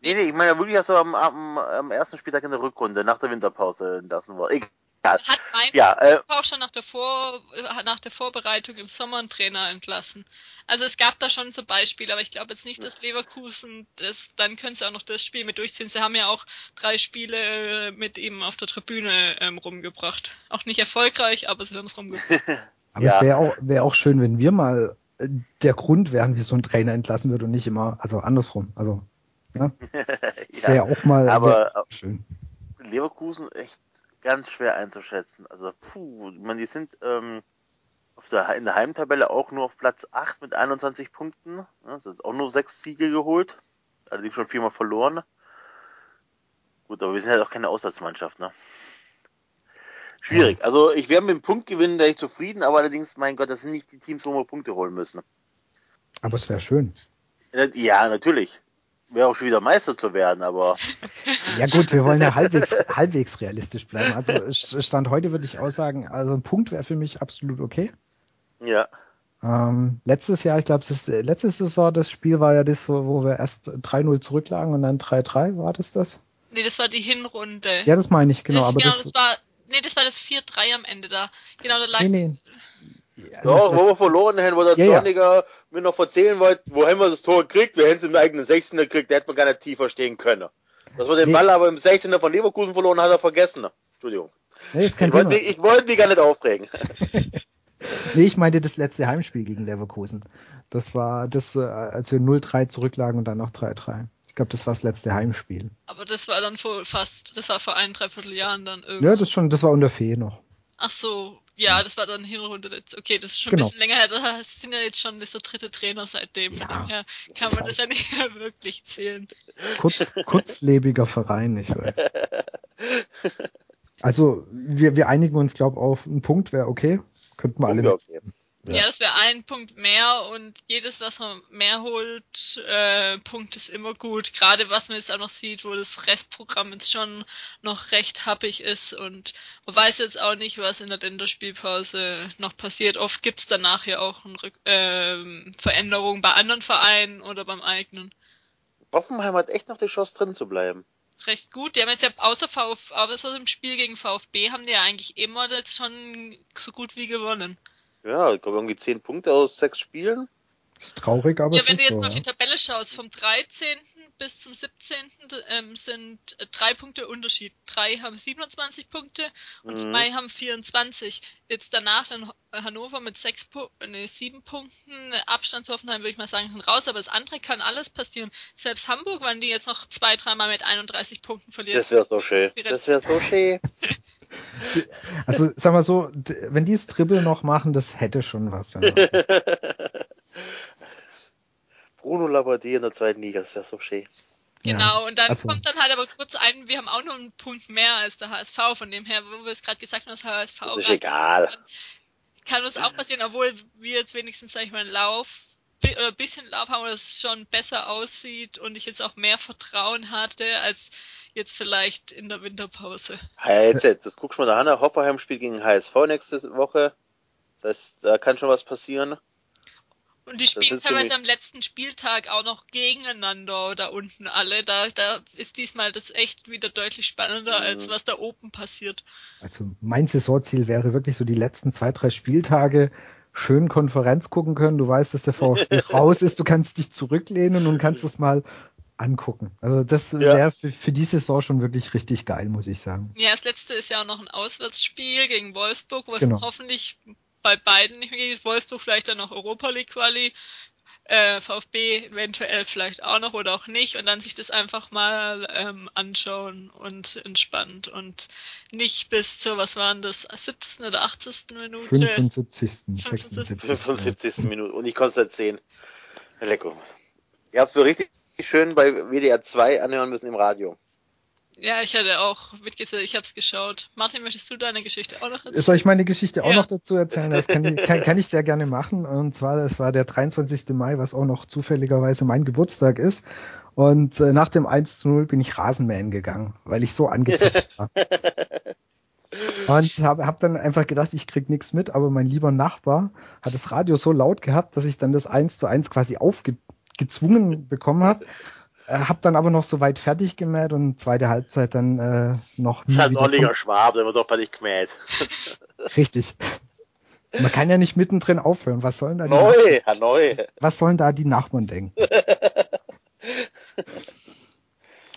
Speaker 3: Nee, nee, ich meine wirklich so am, am, am ersten Spieltag in der Rückrunde, nach der Winterpause entlassen worden. Egal.
Speaker 2: Hat mein ja, äh, auch schon nach der, Vor nach der Vorbereitung im Sommer einen Trainer entlassen. Also es gab da schon so Beispiele, aber ich glaube jetzt nicht, dass Leverkusen das, dann können sie auch noch das Spiel mit durchziehen. Sie haben ja auch drei Spiele äh, mit ihm auf der Tribüne ähm, rumgebracht. Auch nicht erfolgreich, aber sie haben es rumgebracht.
Speaker 1: aber ja. es wäre auch, wäre auch schön, wenn wir mal äh, der Grund wären, wie so ein Trainer entlassen wird und nicht immer, also andersrum. Also, ne? Das wäre ja auch mal
Speaker 3: aber, schön. Leverkusen echt ganz schwer einzuschätzen. Also, puh, man, die sind ähm, auf der, in der Heimtabelle auch nur auf Platz 8 mit 21 Punkten. Ja, sind auch nur sechs Siege geholt. Allerdings schon viermal verloren. Gut, aber wir sind halt auch keine Auswärtsmannschaft, ne? Schwierig. Also ich wäre mit dem Punkt gewinnen, da ich zufrieden, aber allerdings, mein Gott, das sind nicht die Teams, wo wir Punkte holen müssen.
Speaker 1: Aber es wäre schön.
Speaker 3: Ja, natürlich wäre auch schon wieder Meister zu werden, aber.
Speaker 1: Ja gut, wir wollen ja halbwegs, halbwegs realistisch bleiben. Also Stand heute würde ich auch sagen, also ein Punkt wäre für mich absolut okay.
Speaker 3: Ja.
Speaker 1: Ähm, letztes Jahr, ich glaube, das letzte Saison, das Spiel war ja das, wo, wo wir erst 3-0 zurücklagen und dann 3-3, war das das?
Speaker 2: Nee, das war die Hinrunde.
Speaker 1: Ja, das meine ich, genau.
Speaker 2: das,
Speaker 1: aber
Speaker 2: genau,
Speaker 1: das,
Speaker 2: das war, nee, das war das 4-3 am Ende da. Genau, da lag
Speaker 1: nee, nee.
Speaker 3: Ja,
Speaker 1: Also das
Speaker 3: wo wir verloren haben, wo der
Speaker 1: Ja, ja.
Speaker 3: Zorniger mir noch erzählen wollte, wo haben wir das Tor gekriegt? Wir hätten es im eigenen 16er gekriegt, der hätte man gar nicht tiefer stehen können. Dass wir den
Speaker 1: Nee.
Speaker 3: Ball aber im 16er von Leverkusen verloren hat er vergessen. Entschuldigung.
Speaker 1: nee, ist kein
Speaker 3: Ich wollte mich, ich wollte mich gar nicht aufregen.
Speaker 1: Nee, ich meinte das letzte Heimspiel gegen Leverkusen. Das war das, äh, als wir 0-3 zurücklagen und dann noch 3-3. Ich glaube, das war das letzte Heimspiel.
Speaker 2: Aber das war dann vor fast, das war vor ein, dreiviertel Jahren dann irgendwie.
Speaker 1: Ja, das schon, das war unter Fee noch.
Speaker 2: Ach so, ja, das war dann Hinrunde jetzt. Okay, das ist schon
Speaker 1: Genau.
Speaker 2: ein bisschen länger her. Das sind ja jetzt schon das ist der dritte Trainer seitdem. Von
Speaker 1: Ja,
Speaker 2: dem her kann man das
Speaker 1: weiß.
Speaker 2: ja nicht mehr wirklich zählen.
Speaker 1: Kurz, kurzlebiger Verein, ich weiß. Also, wir, wir einigen uns, glaube auf einen Punkt wäre okay. Könnten wir alle
Speaker 3: Ja,
Speaker 1: mit.
Speaker 3: Okay.
Speaker 2: Ja, das wäre ein Punkt mehr und jedes, was man mehr holt, äh, Punkt ist immer gut. Gerade was man jetzt auch noch sieht, wo das Restprogramm jetzt schon noch recht happig ist und man weiß jetzt auch nicht, was in der Länderspielpause noch passiert. Oft gibt's danach ja auch eine Rück ähm, Veränderung bei anderen Vereinen oder beim eigenen.
Speaker 3: Hoffenheim hat echt noch die Chance drin zu bleiben.
Speaker 2: Recht gut. Die haben jetzt ja außer Vf, außer dem Spiel gegen VfB haben die ja eigentlich immer jetzt schon so gut wie gewonnen.
Speaker 3: Ja, ich glaube irgendwie 10 Punkte aus sechs Spielen.
Speaker 1: Ist traurig, aber
Speaker 2: Ja,
Speaker 1: es
Speaker 2: wenn du jetzt
Speaker 1: so.
Speaker 2: mal auf die Tabelle schaust, vom 13. bis zum 17. Ähm, sind äh, drei Punkte Unterschied. Drei haben 27 Punkte und
Speaker 3: Mhm.
Speaker 2: zwei haben 24. Jetzt danach dann Ho- Hannover mit sechs Pu nee, sieben Punkten. Abstand zu Hoffenheim würde ich mal sagen, sind raus, aber das andere kann alles passieren. Selbst Hamburg, wenn die jetzt noch zwei, dreimal mit 31 Punkten verlieren.
Speaker 3: Das wäre so schön. Das wäre so schön.
Speaker 1: Also, sag mal so, wenn die das Dribbel noch machen, das hätte schon was. Ja.
Speaker 3: Bruno Labbadia in der zweiten Liga, das wäre so schön.
Speaker 2: Genau, und dann
Speaker 1: also-
Speaker 2: kommt dann halt aber kurz ein, wir haben auch noch einen Punkt mehr als der HSV, von dem her, wo wir es gerade gesagt haben, das HSV
Speaker 3: Das ist egal.
Speaker 2: kann, kann uns auch passieren, obwohl wir jetzt wenigstens, sag ich mal, einen Lauf oder ein bisschen Lauf haben, wo es schon besser aussieht und ich jetzt auch mehr Vertrauen hatte als jetzt vielleicht in der Winterpause.
Speaker 3: HLZ, das guckst du mal nach Hanna. Hoffenheim spielt gegen HSV nächste Woche. Das, da kann schon was passieren.
Speaker 2: Und die spielen teilweise am letzten Spieltag auch noch gegeneinander da unten alle. Da, da ist diesmal das echt wieder deutlich spannender,
Speaker 3: Mhm.
Speaker 2: als was da oben passiert.
Speaker 1: Also mein Saisonziel wäre wirklich so die letzten zwei, drei Spieltage schön Konferenz gucken können. Du weißt, dass der VfB raus ist, du kannst dich zurücklehnen und kannst es mal angucken. Also das wäre für, für die Saison schon wirklich richtig geil, muss ich sagen.
Speaker 2: Ja, das letzte ist ja auch noch ein Auswärtsspiel gegen Wolfsburg, wo es
Speaker 1: Genau.
Speaker 2: hoffentlich bei beiden nicht mehr geht. Wolfsburg vielleicht dann noch Europa League Quali, äh, VfB eventuell vielleicht auch noch oder auch nicht und dann sich das einfach mal ähm, anschauen und entspannt und nicht bis zur, was waren das, 70. oder 80. Minute?
Speaker 1: 75.,
Speaker 2: 75.
Speaker 1: 76.
Speaker 3: 75. Minute. Und ich konnte es sehen. Lecker. Ihr habt es mir richtig schön bei WDR 2 anhören müssen im Radio.
Speaker 2: Ja, ich hatte auch mitgesehen, ich habe es geschaut. Martin, möchtest du deine Geschichte auch noch erzählen?
Speaker 1: Soll ich meine Geschichte auch
Speaker 2: Ja.
Speaker 1: noch dazu erzählen? Das kann ich, kann, kann ich sehr gerne machen. Und zwar, das war der 23. Mai, was auch noch zufälligerweise mein Geburtstag ist. Und äh, nach dem 1 zu 0 bin ich Rasenmähen gegangen, weil ich so angepisst war. Und habe hab dann einfach gedacht, ich krieg nichts mit, aber mein lieber Nachbar hat das Radio so laut gehabt, dass ich dann das 1 zu 1 quasi aufgezwungen bekommen habe. Äh, hab dann aber noch so weit fertig gemäht und zweite Halbzeit dann äh, noch
Speaker 3: Ein
Speaker 1: wieder
Speaker 3: ordentlicher Schwab, der wird doch fertig gemäht.
Speaker 1: Richtig. Man kann ja nicht mittendrin aufhören. Was sollen da die,
Speaker 3: Neu, Hanoi.
Speaker 1: was sollen da die Nachbarn denken?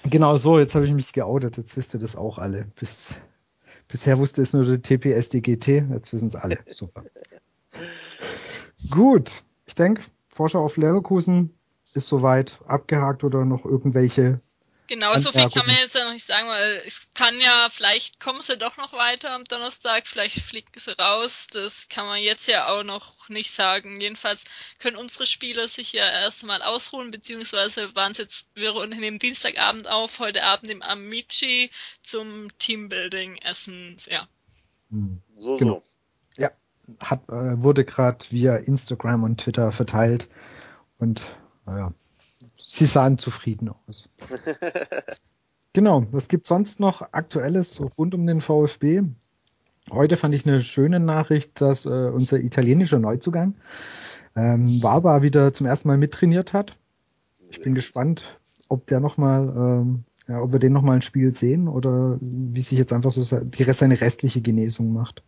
Speaker 1: genau so, jetzt habe ich mich geoutet. Jetzt wisst ihr das auch alle. Bis, bisher wusste es nur der TPSDGT, jetzt wissen es alle. Super. Gut, ich denke, Vorschau auf Leverkusen ist soweit abgehakt oder noch irgendwelche.
Speaker 2: Genau, so viel kann man jetzt ja noch nicht sagen, weil es kann ja, vielleicht kommen sie doch noch weiter am Donnerstag, vielleicht fliegen sie raus. Das kann man jetzt ja auch noch nicht sagen. Jedenfalls können unsere Spieler sich ja erstmal ausruhen, beziehungsweise waren es jetzt, wir nehmen Dienstagabend auf, heute Abend im Amici zum Teambuilding essen. Ja.
Speaker 1: Hm,
Speaker 3: So,
Speaker 1: Genau.
Speaker 3: so.
Speaker 1: hat, äh, wurde gerade via Instagram und Twitter verteilt und naja, sie sahen zufrieden aus. genau, was gibt sonst noch Aktuelles so rund um den VfB? heute fand ich eine schöne Nachricht, dass äh, unser italienischer Neuzugang ähm, Barba wieder zum ersten Mal mittrainiert hat. Ich bin gespannt, ob der noch mal, ähm, ja, ob wir den noch mal ein Spiel sehen oder wie sich jetzt einfach so die Rest, seine restliche Genesung macht.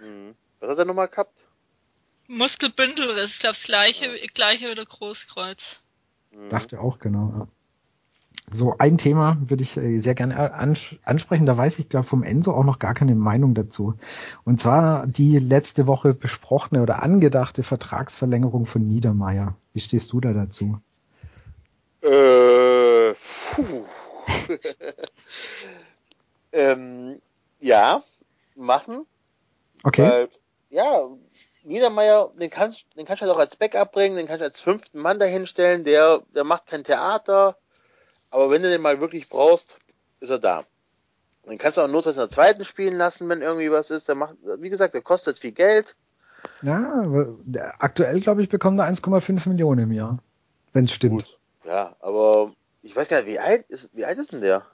Speaker 3: Mhm. Was hat er noch mal gehabt?
Speaker 2: Muskelbündel, das ist glaube ich das gleiche, ja. gleiche wie der Großkreuz.
Speaker 1: Mhm. Dachte auch, genau. Ja. So, ein Thema würde ich äh, sehr gerne ansprechen. Da weiß ich, glaube vom Enzo auch noch gar keine Meinung dazu. Und zwar die letzte Woche besprochene oder angedachte Vertragsverlängerung von Niedermeyer. Wie stehst du da dazu?
Speaker 3: Äh, puh. ähm, ja, machen.
Speaker 1: Okay. Weil,
Speaker 3: ja, Niedermeyer, den kannst, den kannst du halt auch als Backup bringen, den kannst du als fünften Mann dahinstellen, der, der macht kein Theater, aber wenn du den mal wirklich brauchst, ist er da. Den kannst du auch notfalls in der zweiten spielen lassen, wenn irgendwie was ist. Der macht, wie gesagt, der kostet viel Geld.
Speaker 1: Ja, aktuell, glaube ich, bekommt er 1,5 Millionen im Jahr. Wenn es stimmt. Gut.
Speaker 3: Ja, aber ich weiß gar nicht, wie alt ist, wie alt ist denn der?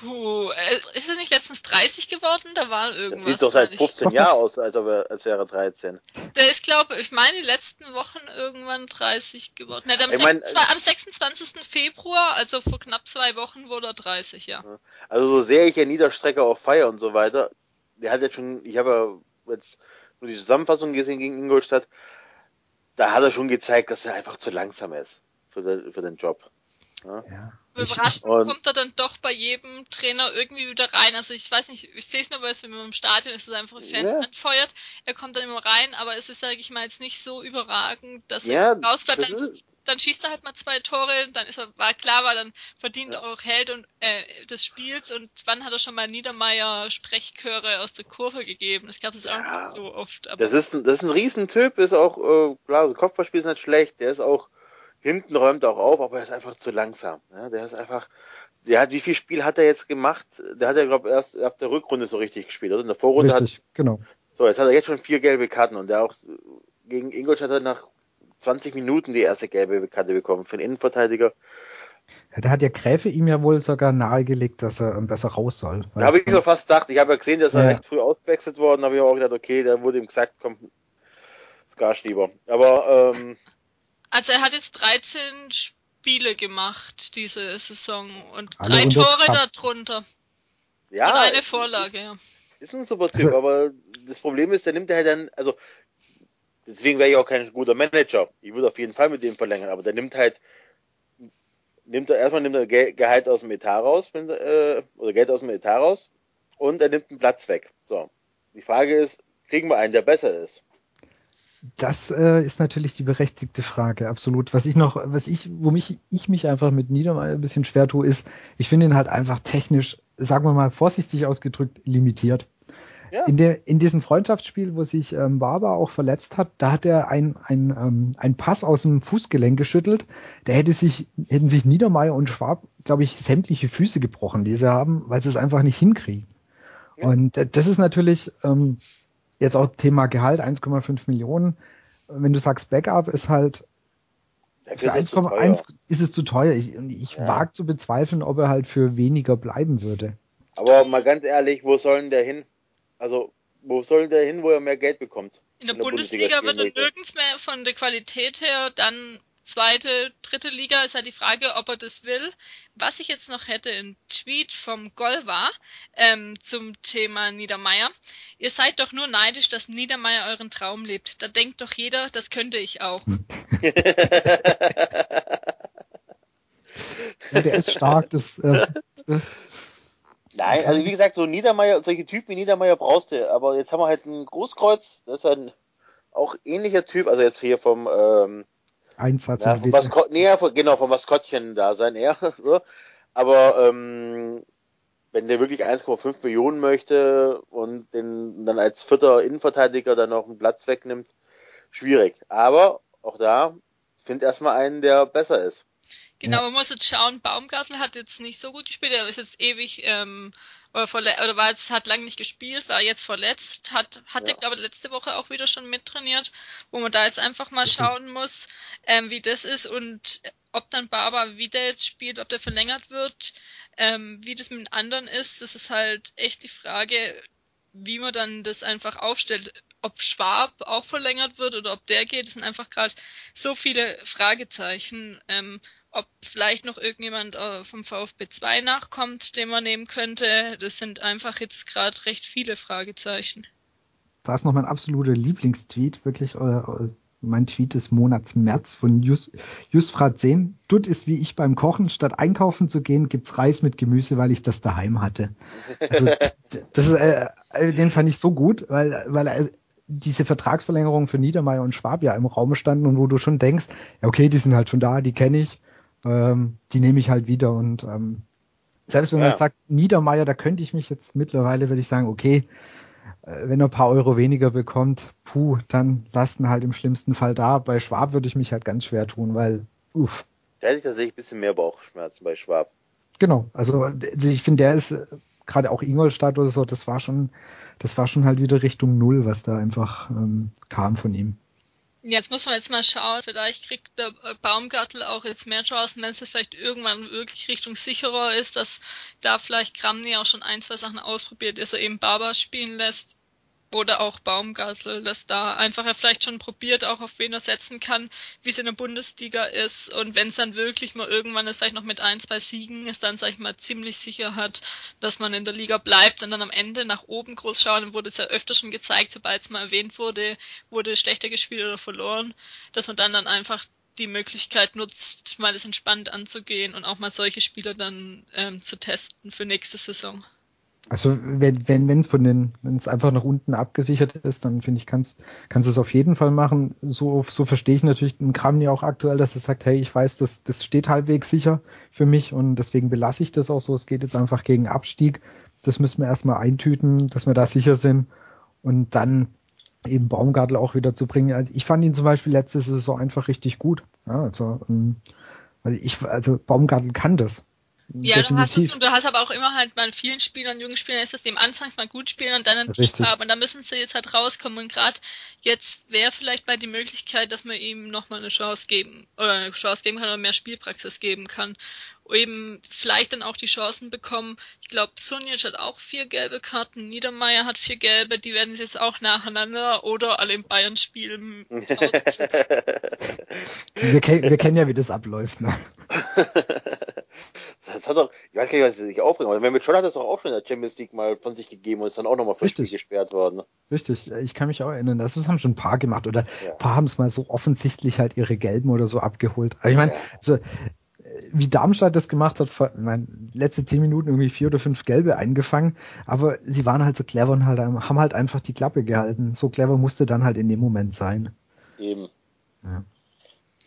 Speaker 2: Puh, äh, ist er nicht letztens 30 geworden? Da war irgendwas.
Speaker 3: Der sieht doch seit 15 Jahren aus, als, ob er, als wäre er 13.
Speaker 2: Der ist, glaube ich, meine, die letzten Wochen irgendwann 30 geworden. Na, am, ich mein, 26, am 26. Februar, also vor knapp zwei Wochen, wurde er 30, ja.
Speaker 3: Also so sehr ich ja Niederstrecker auf Feier und so weiter, der hat jetzt schon, ich habe ja jetzt nur die Zusammenfassung gesehen gegen Ingolstadt, da hat er schon gezeigt, dass er einfach zu langsam ist für den, für den Job.
Speaker 2: Ja. ja. Überraschend kommt er dann doch bei jedem Trainer irgendwie wieder rein. Also ich weiß nicht, ich sehe es nur, weil es wenn man im Stadion ist, es einfach Fans ja. anfeuert. Er kommt dann immer rein, aber es ist, sage ich mal, jetzt nicht so überragend, dass ja, er rausbleibt. Dann, dann, schießt er halt mal zwei Tore, dann ist er, war klar, weil dann verdient er auch Held und äh, des Spiels und wann hat er schon mal Niedermeier Sprechchöre aus der Kurve gegeben? Ich glaube, das ist auch nicht so oft.
Speaker 3: Aber das ist ein, das ist ein Riesentyp, ist auch, äh, klar, so Kopfballspiel ist nicht schlecht, der ist auch Hinten räumt auch auf, aber er ist einfach zu langsam. Ja, der ist einfach, der hat, wie viel Spiel hat er jetzt gemacht? Der hat ja, glaube ich, erst ab der Rückrunde so richtig gespielt, oder? In der Vorrunde richtig, hat,
Speaker 1: genau.
Speaker 3: So, jetzt hat er jetzt schon vier gelbe Karten und der auch gegen Ingolstadt hat er nach 20 Minuten die erste gelbe Karte bekommen für den Innenverteidiger.
Speaker 1: Ja, da hat ja Gräfe ihm ja wohl sogar nahegelegt, dass er besser raus soll.
Speaker 3: Da habe ich mir fast gedacht, ich habe ja gesehen, dass er ja. recht früh ausgewechselt worden, habe ich auch gedacht, okay, da wurde ihm gesagt, komm, Skarsch lieber. Aber ähm,
Speaker 2: also er hat jetzt 13 Spiele gemacht diese Saison und Alle drei Tore darunter.
Speaker 3: Ja.
Speaker 2: Und eine Vorlage, ja.
Speaker 3: Ist ein super Typ, also, aber das Problem ist, der nimmt er halt dann, also deswegen wäre ich auch kein guter Manager. Ich würde auf jeden Fall mit dem verlängern, aber der nimmt halt, nimmt er erstmal nimmt er Gehalt aus dem Etat raus, wenn, äh, oder Geld aus dem Etat raus und er nimmt einen Platz weg. So. Die Frage ist, kriegen wir einen, der besser ist?
Speaker 1: Das äh, ist natürlich die berechtigte Frage, absolut. Was ich noch, was ich, wo mich, ich mich einfach mit Niedermeyer ein bisschen schwer tue, ist, ich finde ihn halt einfach technisch, sagen wir mal vorsichtig ausgedrückt, limitiert. Ja. In, der, in diesem Freundschaftsspiel, wo sich ähm, Barber auch verletzt hat, da hat er ein, ein, ähm, ein Pass aus dem Fußgelenk geschüttelt. Da hätte sich, hätten sich Niedermeyer und Schwab, glaube ich, sämtliche Füße gebrochen, die sie haben, weil sie es einfach nicht hinkriegen. Ja. Und äh, das ist natürlich, ähm, Jetzt auch Thema Gehalt, 1,5 Millionen. Wenn du sagst, Backup ist halt für 1,1 ist es zu teuer. Ich, ich ja. wage zu bezweifeln, ob er halt für weniger bleiben würde.
Speaker 3: Aber mal ganz ehrlich, wo soll denn der hin? Also, wo soll der hin, wo er mehr Geld bekommt?
Speaker 2: In der, in der Bundesliga, Bundesliga wird er nirgends mehr von der Qualität her dann zweite, dritte Liga ist halt die Frage, ob er das will. Was ich jetzt noch hätte, ein Tweet vom Golva ähm, zum Thema Niedermeier. Ihr seid doch nur neidisch, dass Niedermeier euren Traum lebt. Da denkt doch jeder, das könnte ich auch.
Speaker 1: ja, der ist stark, das, äh, das
Speaker 3: Nein, also wie gesagt, so Niedermeier, solche Typen wie Niedermeier brauchst du, aber jetzt haben wir halt ein Großkreuz, das ist ein auch ähnlicher Typ, also jetzt hier vom ähm,
Speaker 1: Einsatz.
Speaker 3: Ja, vom Maskott, nee, genau, vom Maskottchen da sein eher. So. Aber ähm, wenn der wirklich 1,5 Millionen möchte und den dann als vierter Innenverteidiger dann noch einen Platz wegnimmt, schwierig. Aber auch da, find erstmal einen, der besser ist.
Speaker 2: Genau, ja. man muss jetzt schauen, Baumgartel hat jetzt nicht so gut gespielt, er ist jetzt ewig ähm, oder, oder war jetzt, hat lange nicht gespielt, war jetzt verletzt, hat, hat ja. glaube letzte Woche auch wieder schon mittrainiert, wo man da jetzt einfach mal schauen muss, ähm, wie das ist und ob dann Barber wieder jetzt spielt, ob der verlängert wird, ähm, wie das mit den anderen ist, das ist halt echt die Frage. wie man dann das einfach aufstellt. Ob Schwab auch verlängert wird oder ob der geht, das sind einfach gerade so viele Fragezeichen. Ähm, ob vielleicht noch irgendjemand äh, vom VfB 2 nachkommt, den man nehmen könnte, das sind einfach jetzt gerade recht viele Fragezeichen.
Speaker 1: Da ist noch mein absoluter Lieblingstweet, wirklich äh, mein Tweet des Monats März von Just, Just Frazen. Dutt ist wie ich beim Kochen. Statt einkaufen zu gehen, gibt's Reis mit Gemüse, weil ich das daheim hatte. Also, das ist, äh, den fand ich so gut, weil, weil er, diese Vertragsverlängerung für Niedermeyer und Schwab ja im Raum standen und wo du schon denkst, ja okay, die sind halt schon da, die kenne ich, ähm, die nehme ich halt wieder und ähm, selbst wenn man jetzt sagt, Niedermeyer, da könnte ich mich jetzt mittlerweile, würde ich sagen, okay, äh, wenn er ein paar Euro weniger bekommt, puh, dann lasst ihn halt im schlimmsten Fall da. Bei Schwab würde ich mich halt ganz schwer tun, weil, uff.
Speaker 3: Da hätte ich tatsächlich ein bisschen mehr Bauchschmerzen bei Schwab.
Speaker 1: Genau, also, also ich finde, der ist äh, gerade auch Ingolstadt oder so, das war schon, das war schon halt wieder Richtung Null, was da einfach ähm, kam von ihm.
Speaker 2: Jetzt muss man jetzt mal schauen, vielleicht kriegt der Baumgartel auch jetzt mehr Chancen, wenn es vielleicht irgendwann wirklich Richtung sicherer ist, dass da vielleicht Kramny auch schon ein, zwei Sachen ausprobiert, dass er eben Barber spielen lässt oder auch Baumgartel, dass da einfach er vielleicht schon probiert, auch auf wen er setzen kann, wie es in der Bundesliga ist. Und wenn es dann wirklich mal irgendwann ist, vielleicht noch mit ein, zwei Siegen ist, dann, sag ich mal, ziemlich sicher hat, dass man in der Liga bleibt und dann am Ende nach oben groß schauen, wurde es ja öfter schon gezeigt, sobald es mal erwähnt wurde, wurde schlechter gespielt oder verloren, dass man dann dann einfach die Möglichkeit nutzt, mal das entspannt anzugehen und auch mal solche Spieler dann ähm, zu testen für nächste Saison.
Speaker 1: Also wenn wenn wenn es von den wenn es einfach nach unten abgesichert ist, dann finde ich kannst kannst es auf jeden Fall machen. So so verstehe ich natürlich den Kram ja auch aktuell, dass er sagt, hey, ich weiß, das das steht halbwegs sicher für mich und deswegen belasse ich das auch so. Es geht jetzt einfach gegen Abstieg. Das müssen wir erstmal eintüten, dass wir da sicher sind und dann eben Baumgartel auch wieder zu bringen. Also ich fand ihn zum Beispiel letzte Saison einfach richtig gut. Ja, also weil ich also Baumgartel kann das.
Speaker 2: Ja, du hast es und du hast aber auch immer halt bei vielen Spielern, jungen Spielern ist es, die am Anfang mal gut spielen und dann einen Tief haben. Und da müssen sie jetzt halt rauskommen. Und gerade jetzt wäre vielleicht mal die Möglichkeit, dass man ihm nochmal eine Chance geben oder eine Chance geben kann oder mehr Spielpraxis geben kann. Eben vielleicht dann auch die Chancen bekommen. Ich glaube, Sunic hat auch vier gelbe Karten, Niedermeyer hat vier gelbe, die werden jetzt auch nacheinander oder alle im Bayern-Spiel
Speaker 1: wir, kennen, wir kennen ja, wie das abläuft. Ne?
Speaker 3: Das hat doch, ich weiß gar nicht, was sich aufregen, aber Mehmet Scholl hat das doch auch schon in der Champions League mal von sich gegeben und ist dann auch nochmal für Spiel gesperrt worden.
Speaker 1: Richtig, ich kann mich auch erinnern, das haben schon ein paar gemacht oder ja. ein paar haben es mal so offensichtlich halt ihre Gelben oder so abgeholt. Also ich meine, ja. so, wie Darmstadt das gemacht hat, mein, letzte zehn Minuten irgendwie vier oder fünf Gelbe eingefangen, aber sie waren halt so clever und halt, haben halt einfach die Klappe gehalten. So clever musste dann halt in dem Moment sein.
Speaker 3: Eben. Ja.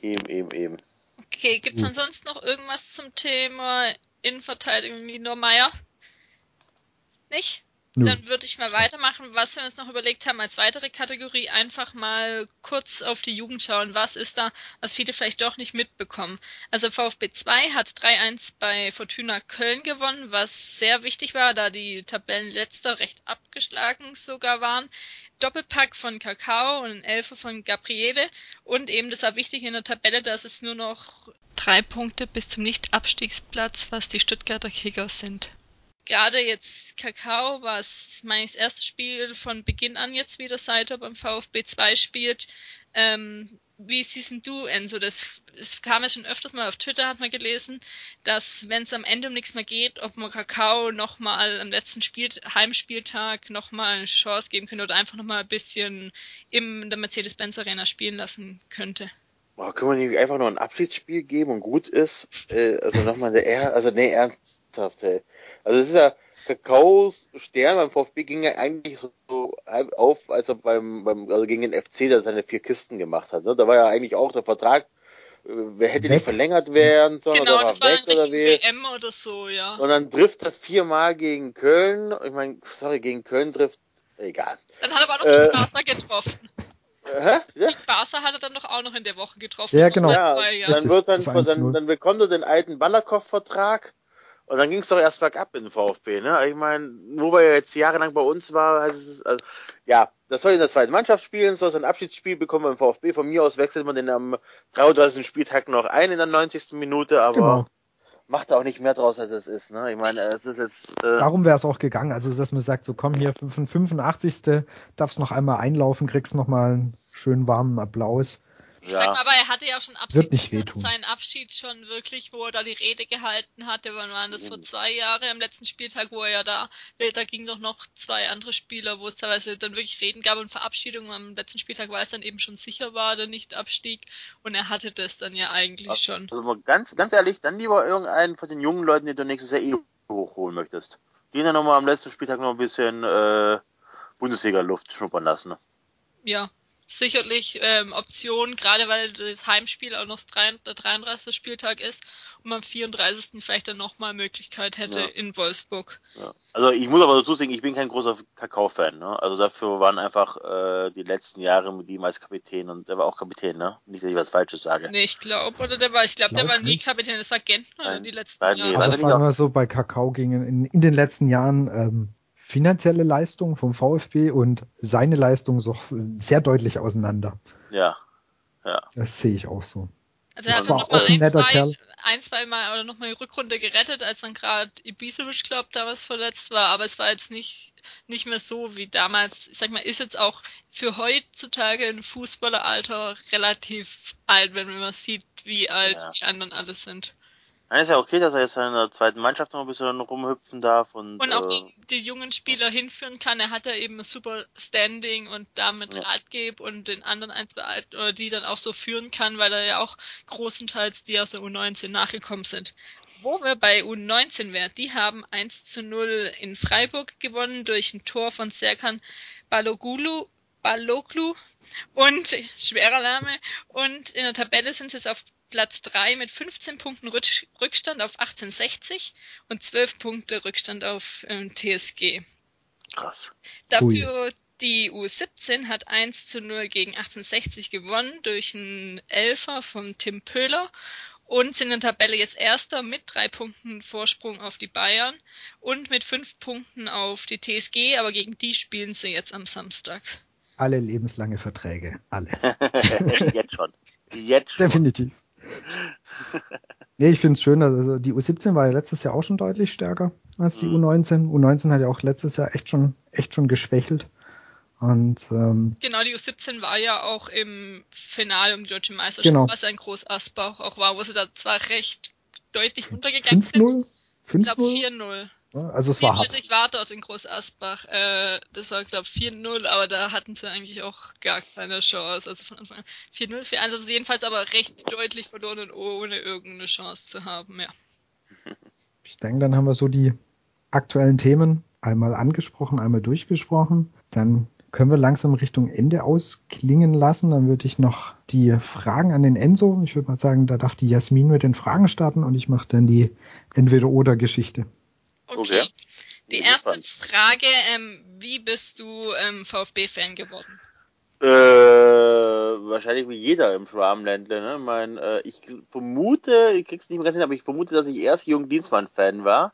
Speaker 3: Eben, eben, eben.
Speaker 2: Okay, gibt es ansonsten noch irgendwas zum Thema Innenverteidigung Niedermeier? Nicht? Nö. Dann würde ich mal weitermachen, was wir uns noch überlegt haben als weitere Kategorie, einfach mal kurz auf die Jugend schauen. Was ist da, was viele vielleicht doch nicht mitbekommen? Also VfB 2 hat 3-1 bei Fortuna Köln gewonnen, was sehr wichtig war, da die Tabellenletzter recht abgeschlagen sogar waren. Doppelpack von Kakao und ein Elfer von Gabriele und eben, das war wichtig in der Tabelle, dass es nur noch drei Punkte bis zum Nicht-Abstiegsplatz, was die Stuttgarter Kickers sind gerade jetzt Kakao war es mein erstes Spiel von Beginn an jetzt wieder, seit er beim VfB 2 spielt. Ähm, wie siehst du, Enzo? Das, das kam ja schon öfters mal auf Twitter, hat man gelesen, dass wenn es am Ende um nichts mehr geht, ob man Kakao nochmal am letzten Spiel, Heimspieltag nochmal eine Chance geben könnte oder einfach nochmal ein bisschen in der Mercedes-Benz Arena spielen lassen könnte.
Speaker 3: Boah, können wir nicht einfach nur ein Abschiedsspiel geben und gut ist? Äh, also nochmal eine also nee, ernst, ernsthaft, ey. Also es ist ja, Kakaos Stern beim VfB ging ja eigentlich so auf, als er beim, beim also gegen den FC da seine vier Kisten gemacht hat. Ne? Da war ja eigentlich auch der Vertrag, äh, wer hätte weg. nicht verlängert werden sollen
Speaker 2: genau,
Speaker 3: oder
Speaker 2: das war weg oder wie. WM oder so, ja.
Speaker 3: Und dann trifft er viermal gegen Köln. Ich meine, sorry, gegen Köln trifft, egal.
Speaker 2: Dann hat er aber auch noch äh, Barca getroffen. Hä? Ja? Barca hat er dann doch auch noch in der Woche getroffen.
Speaker 1: Ja, genau. Ja,
Speaker 3: dann, wird dann, dann, dann bekommt er den alten Balakow-Vertrag und dann ging es doch erst bergab in den VfB, ne? Ich meine, nur weil er jetzt jahrelang bei uns war, es, also, ja, das soll in der zweiten Mannschaft spielen, soll sein Abschiedsspiel bekommen beim VfB. Von mir aus wechselt man den am 33. Spieltag noch ein in der 90. Minute, aber
Speaker 1: genau.
Speaker 3: macht er auch nicht mehr draus, als es ist. Ne? Ich meine, es ist jetzt. Äh,
Speaker 1: Darum wäre es auch gegangen. Also, dass man sagt, so komm hier, 85. darfst noch einmal einlaufen, kriegst noch mal einen schönen warmen Applaus.
Speaker 2: Ich ja. sag mal, aber er hatte ja schon
Speaker 1: absichtlich
Speaker 2: seinen Abschied schon wirklich, wo er da die Rede gehalten hatte. Wann waren das vor zwei Jahren am letzten Spieltag, wo er ja da, da ging doch noch zwei andere Spieler, wo es teilweise dann wirklich Reden gab und Verabschiedungen am letzten Spieltag, weil es dann eben schon sicher war, der Nicht-Abstieg. Und er hatte das dann ja eigentlich
Speaker 3: also,
Speaker 2: schon.
Speaker 3: Also ganz, ganz ehrlich, dann lieber irgendeinen von den jungen Leuten, den du nächstes Jahr eh hochholen möchtest. Den dann nochmal am letzten Spieltag noch ein bisschen äh, Bundesliga-Luft schnuppern lassen. Ne?
Speaker 2: Ja, sicherlich ähm, Option, gerade weil das Heimspiel auch noch der 33. Spieltag ist und man am 34. vielleicht dann nochmal Möglichkeit hätte ja. in Wolfsburg.
Speaker 3: Ja. Also ich muss aber dazu sagen, ich bin kein großer Kakao-Fan. Ne? Also dafür waren einfach äh, die letzten Jahre mit ihm als Kapitän und der war auch Kapitän, ne? Nicht, dass ich was Falsches sage.
Speaker 2: Nee, ich glaube, oder der war, ich glaube, glaub, der war nie Kapitän, das war Gentner Nein. die letzten
Speaker 1: Nein, nee, Jahre. Aber sagen wir so, bei Kakao gingen in, in den letzten Jahren ähm, finanzielle Leistung vom VfB und seine Leistung so sehr deutlich auseinander.
Speaker 3: Ja. Ja.
Speaker 1: Das sehe ich auch so.
Speaker 2: Also er hat noch mal ein, zwei, ein, zwei Mal oder noch mal die Rückrunde gerettet, als dann gerade Ibisevic, glaube damals verletzt war, aber es war jetzt nicht, nicht mehr so wie damals. Ich sag mal, ist jetzt auch für heutzutage ein Fußballeralter relativ alt, wenn man sieht, wie alt ja. die anderen alle sind.
Speaker 3: Dann ist ja okay, dass er jetzt in der zweiten Mannschaft noch ein bisschen rumhüpfen darf und,
Speaker 2: und auch äh, die, die, jungen Spieler hinführen kann. Er hat ja eben ein super Standing und damit ja. Ratgeb und den anderen ein, zwei oder die dann auch so führen kann, weil er ja auch großenteils die aus der U19 nachgekommen sind. Wo wir bei U19 wären, die haben 1 zu 0 in Freiburg gewonnen durch ein Tor von Serkan Balogulu, Baloglu und schwerer Name und in der Tabelle sind sie jetzt auf Platz 3 mit 15 Punkten Rückstand auf 1860 und 12 Punkte Rückstand auf ähm, TSG.
Speaker 3: Krass.
Speaker 2: Dafür Ui. die U17 hat 1 zu 0 gegen 1860 gewonnen durch einen Elfer von Tim Pöhler und sind in der Tabelle jetzt Erster mit drei Punkten Vorsprung auf die Bayern und mit fünf Punkten auf die TSG, aber gegen die spielen sie jetzt am Samstag.
Speaker 1: Alle lebenslange Verträge, alle.
Speaker 3: jetzt schon. Jetzt
Speaker 1: schon. Definitiv. nee, ich finde es schön, also die U17 war ja letztes Jahr auch schon deutlich stärker als die mhm. U19. U19 hat ja auch letztes Jahr echt schon, echt schon geschwächelt. Und, ähm,
Speaker 2: genau, die U17 war ja auch im Finale um die deutsche Meisterschaft, genau. was ein Groß Asbach auch war, wo sie da zwar recht deutlich untergegangen sind. 5-0? Ich glaube 4-0.
Speaker 1: Also es war hart.
Speaker 2: Ich war dort in Groß Asbach. Äh, das war, glaube ich, 4-0, aber da hatten sie eigentlich auch gar keine Chance. Also von Anfang an 4-0, 4-1. Also jedenfalls aber recht deutlich verloren, ohne irgendeine Chance zu haben, ja.
Speaker 1: Ich denke, dann haben wir so die aktuellen Themen einmal angesprochen, einmal durchgesprochen. Dann können wir langsam Richtung Ende ausklingen lassen. Dann würde ich noch die Fragen an den Enzo. Ich würde mal sagen, da darf die Jasmin mit den Fragen starten und ich mache dann die Entweder-Oder-Geschichte.
Speaker 2: Okay. okay. Die erste Frage, ähm, wie bist du ähm, VfB-Fan geworden?
Speaker 3: Äh, wahrscheinlich wie jeder im Schwarmländle. Ne? Mein, äh, ich vermute, ich krieg's nicht mehr ganz hin, aber ich vermute, dass ich erst Jung Dienstmann-Fan war.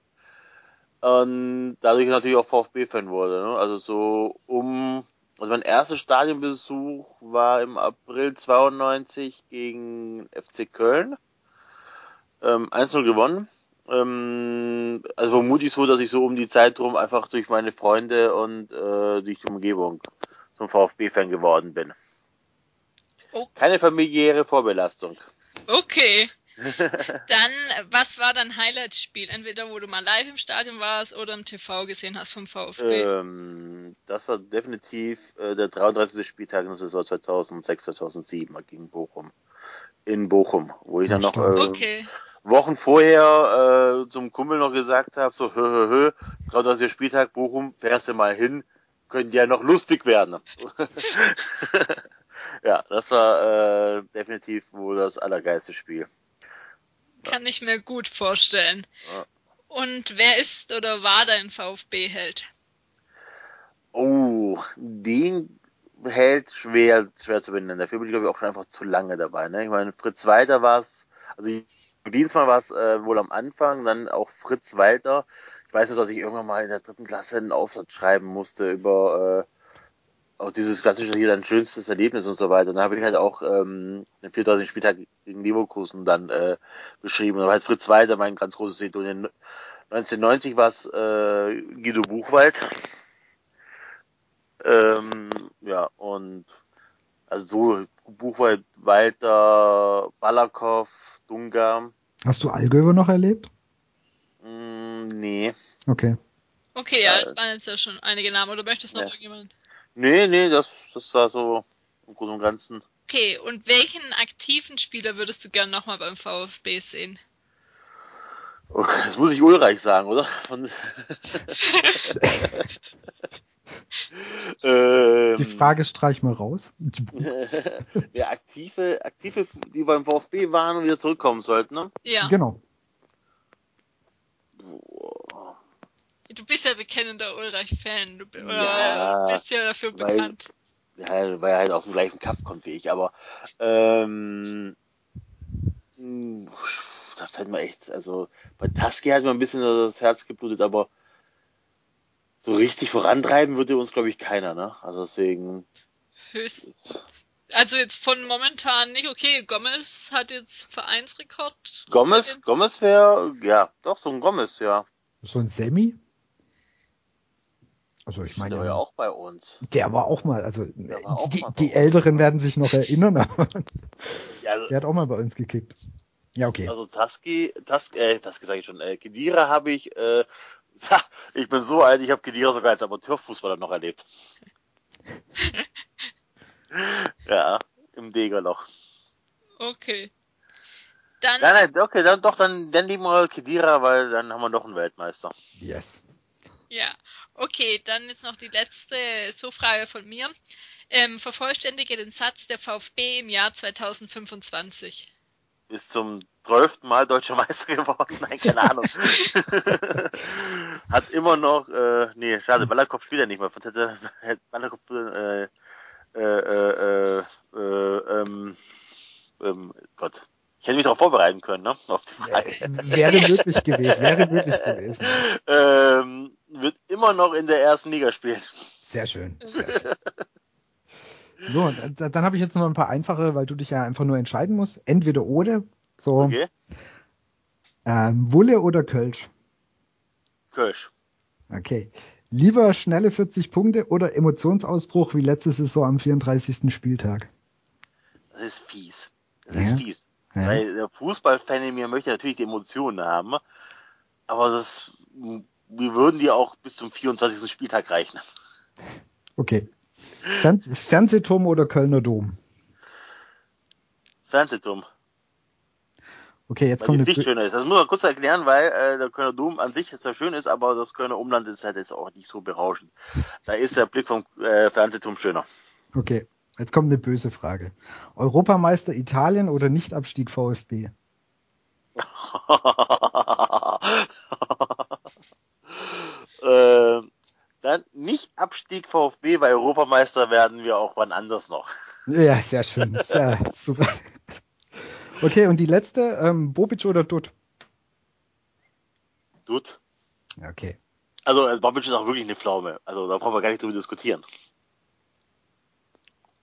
Speaker 3: Und dadurch natürlich auch VfB-Fan wurde. Ne? Also so um, also mein erster Stadionbesuch war im April 92 gegen FC Köln. Ähm, 1-0 gewonnen. Ähm, also vermutlich so, dass ich so um die Zeit rum einfach durch meine Freunde und äh, durch die Umgebung zum VfB-Fan geworden bin. Oh. Keine familiäre Vorbelastung.
Speaker 2: Okay. dann, was war dein Highlight-Spiel? Entweder wo du mal live im Stadion warst oder im TV gesehen hast vom VfB?
Speaker 3: Ähm, das war definitiv äh, der 33. Spieltag in der Saison 2006-2007 gegen Bochum. In Bochum, wo ich dann noch äh, okay. Wochen vorher äh, zum Kumpel noch gesagt habe, so hö hö hö, gerade aus der Spieltag Bochum, fährst du mal hin, könnte ja noch lustig werden. ja, das war äh, definitiv wohl das allergeiste Spiel.
Speaker 2: Kann ich mir gut vorstellen. Ja. Und wer ist oder war dein VfB-Held?
Speaker 3: Oh, den Held schwer, schwer zu benennen. Dafür bin ich, glaube ich, auch schon einfach zu lange dabei. Ne? Ich meine, Fritz Walter war es, also Dienstmal war es äh, wohl am Anfang, dann auch Fritz Walter. Ich weiß nicht, dass ich irgendwann mal in der dritten Klasse einen Aufsatz schreiben musste über auch dieses klassische hier dein schönstes Erlebnis und so weiter. Und da habe ich halt auch ähm, den 4000 Spieltag gegen Leverkusen dann äh, beschrieben. Und da war halt Fritz Walter mein ganz großes Idol. 1990 war es äh, Guido Buchwald. Ähm, ja, und also so Buchwald, Walter, Balakow, Dunga.
Speaker 1: Hast du Allgöwe noch erlebt?
Speaker 3: Mm, nee.
Speaker 1: Okay.
Speaker 2: Okay, ja, das waren jetzt ja schon einige Namen. Oder möchtest du noch
Speaker 3: Ja.
Speaker 2: irgendjemanden?
Speaker 3: Nee, nee, das, das war so im Großen und Ganzen.
Speaker 2: Okay, und welchen aktiven Spieler würdest du gern nochmal beim VfB sehen?
Speaker 3: Oh, Das muss ich Ulreich sagen, oder? Von ähm,
Speaker 1: Die Frage streich mal raus.
Speaker 3: Wer aktive, aktive, die beim VfB waren und wieder zurückkommen sollten, ne?
Speaker 2: Ja,
Speaker 1: Genau.
Speaker 3: Boah.
Speaker 2: du bist ja bekennender Ulreich-Fan. Du
Speaker 3: Ja,
Speaker 2: bist ja dafür
Speaker 3: weil-
Speaker 2: bekannt.
Speaker 3: Ja, weil er halt auf dem gleichen Kaff kommt wie ich, aber ähm, mh, da fällt mir echt, also bei Taski hat mir ein bisschen das Herz geblutet, aber so richtig vorantreiben würde uns, glaube ich, keiner, ne? Also deswegen,
Speaker 2: Höchst. Also jetzt von momentan nicht. Okay, Gomez hat jetzt Vereinsrekord.
Speaker 3: Gomez, Gomez wäre, ja, doch, so ein Gomez, ja.
Speaker 1: So ein Semi? Also ich
Speaker 3: Der
Speaker 1: meine,
Speaker 3: war ja auch bei uns.
Speaker 1: der war auch mal, also
Speaker 3: auch
Speaker 1: die,
Speaker 3: mal
Speaker 1: die
Speaker 3: uns.
Speaker 1: Älteren werden sich noch erinnern, aber
Speaker 3: Ja, also,
Speaker 1: der hat auch mal bei uns gekickt. Ja, okay.
Speaker 3: Also Taski, Taski, äh, Taski sage ich schon, äh, Kedira habe ich, äh, ha, ich bin so alt, ich habe Kedira sogar als Amateurfußballer noch erlebt. ja, im Degerloch.
Speaker 2: Okay. Dann,
Speaker 3: Nein, nein, okay, dann doch, dann, dann lieben wir Kedira, weil dann haben wir noch einen Weltmeister.
Speaker 1: Yes.
Speaker 2: ja. Okay, dann jetzt noch die letzte So-Frage von mir. Ähm, vervollständige den Satz der VfB im Jahr 2025.
Speaker 3: Ist zum zwölften Mal deutscher Meister geworden, nein, keine Ahnung. Hat immer noch, äh, nee, schade, Ballerkopf spielt er nicht mehr, sonst hätte, hätte Ballerkopf, äh, äh, äh, äh, ähm, ähm, Gott. Ich hätte mich darauf vorbereiten können, ne, auf die Frage.
Speaker 1: Wäre möglich gewesen, wäre möglich gewesen.
Speaker 3: ähm, wird immer noch in der ersten Liga spielen.
Speaker 1: Sehr schön. Sehr schön. So, da- dann habe ich jetzt noch ein paar einfache, weil du dich ja einfach nur entscheiden musst. Entweder oder. So,
Speaker 3: Okay?
Speaker 1: ähm, Wulle oder Kölsch.
Speaker 3: Kölsch.
Speaker 1: Okay. Lieber schnelle 40 Punkte oder Emotionsausbruch wie letzte Saison am 34. Spieltag.
Speaker 3: Das ist fies. Das
Speaker 1: Ja.
Speaker 3: ist fies.
Speaker 1: Ja.
Speaker 3: Weil der Fußballfan in mir möchte natürlich die Emotionen haben, aber das, wir würden die auch bis zum 24. Spieltag reichen.
Speaker 1: Okay. Fernseh Fernsehturm oder Kölner Dom?
Speaker 3: Fernsehturm,
Speaker 1: Okay, jetzt
Speaker 3: weil die
Speaker 1: kommt
Speaker 3: Sicht
Speaker 1: eine,
Speaker 3: schöner ist. Das muss man kurz erklären, weil äh, der Kölner Dom an sich zwar schön ist, aber das Kölner Umland ist halt jetzt auch nicht so berauschend. Da ist der Blick vom äh, Fernsehturm schöner.
Speaker 1: okay, jetzt kommt eine böse Frage. Europameister Italien oder Nichtabstieg VfB?
Speaker 3: äh, dann nicht Abstieg VfB, weil Europameister werden wir auch wann anders noch.
Speaker 1: Ja, sehr schön. Sehr super. Okay, und die letzte, ähm, Bobic oder Dutt?
Speaker 3: Dutt.
Speaker 1: Okay.
Speaker 3: Also äh, Bobic ist auch wirklich eine Pflaume. Also da brauchen wir gar nicht drüber diskutieren.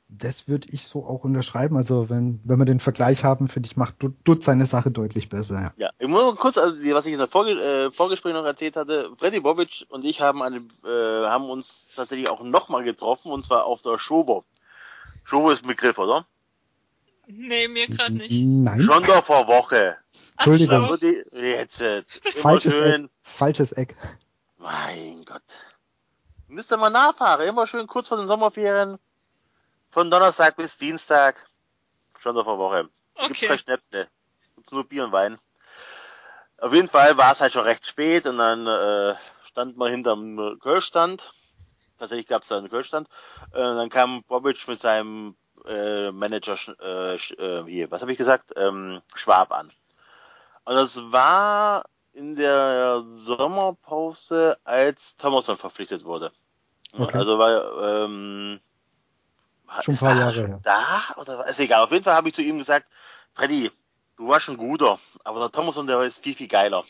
Speaker 1: Das würde ich so auch unterschreiben. Also wenn, wenn wir den Vergleich haben, finde ich, macht Dutt, seine Sache deutlich besser. Ja.
Speaker 3: Ja, ich muss mal kurz, also was ich in der Vorge äh, Vorgespräch noch erzählt hatte, Freddy Bobic und ich haben, eine, äh, haben uns tatsächlich auch nochmal getroffen und zwar auf der Schobo. Schobo ist ein Begriff, oder?
Speaker 2: Nee, mir gerade nicht.
Speaker 1: Nein,
Speaker 3: Schon doch vor Woche.
Speaker 1: Entschuldigung.
Speaker 2: so.
Speaker 3: Jetzt, immer
Speaker 1: falsches
Speaker 3: schön.
Speaker 1: Eck. Falsches Eck.
Speaker 3: Mein Gott. Müsst ihr mal nachfahren. Immer schön kurz vor den Sommerferien. Von Donnerstag bis Dienstag. Schon doch vor Woche. Gibt's
Speaker 2: Okay.
Speaker 3: kein Schnäpsle. Gibt's nur Bier und Wein. Auf jeden Fall war es halt schon recht spät und dann äh, stand man hinterm Kölstand. Tatsächlich gab es da einen Kölstand. Äh, dann kam Bobic mit seinem äh, Manager, äh, äh, hier, was habe ich gesagt? Ähm, Schwab an. Und das war in der Sommerpause, als Thomasson verpflichtet wurde.
Speaker 1: Okay.
Speaker 3: Also war ähm,
Speaker 1: Schon ein
Speaker 3: ist
Speaker 1: paar Jahre
Speaker 3: schon
Speaker 1: her.
Speaker 3: Da oder? Ist egal. Auf jeden Fall habe ich zu ihm gesagt, Freddy, du warst schon guter, aber der Thomasson, der ist viel viel geiler.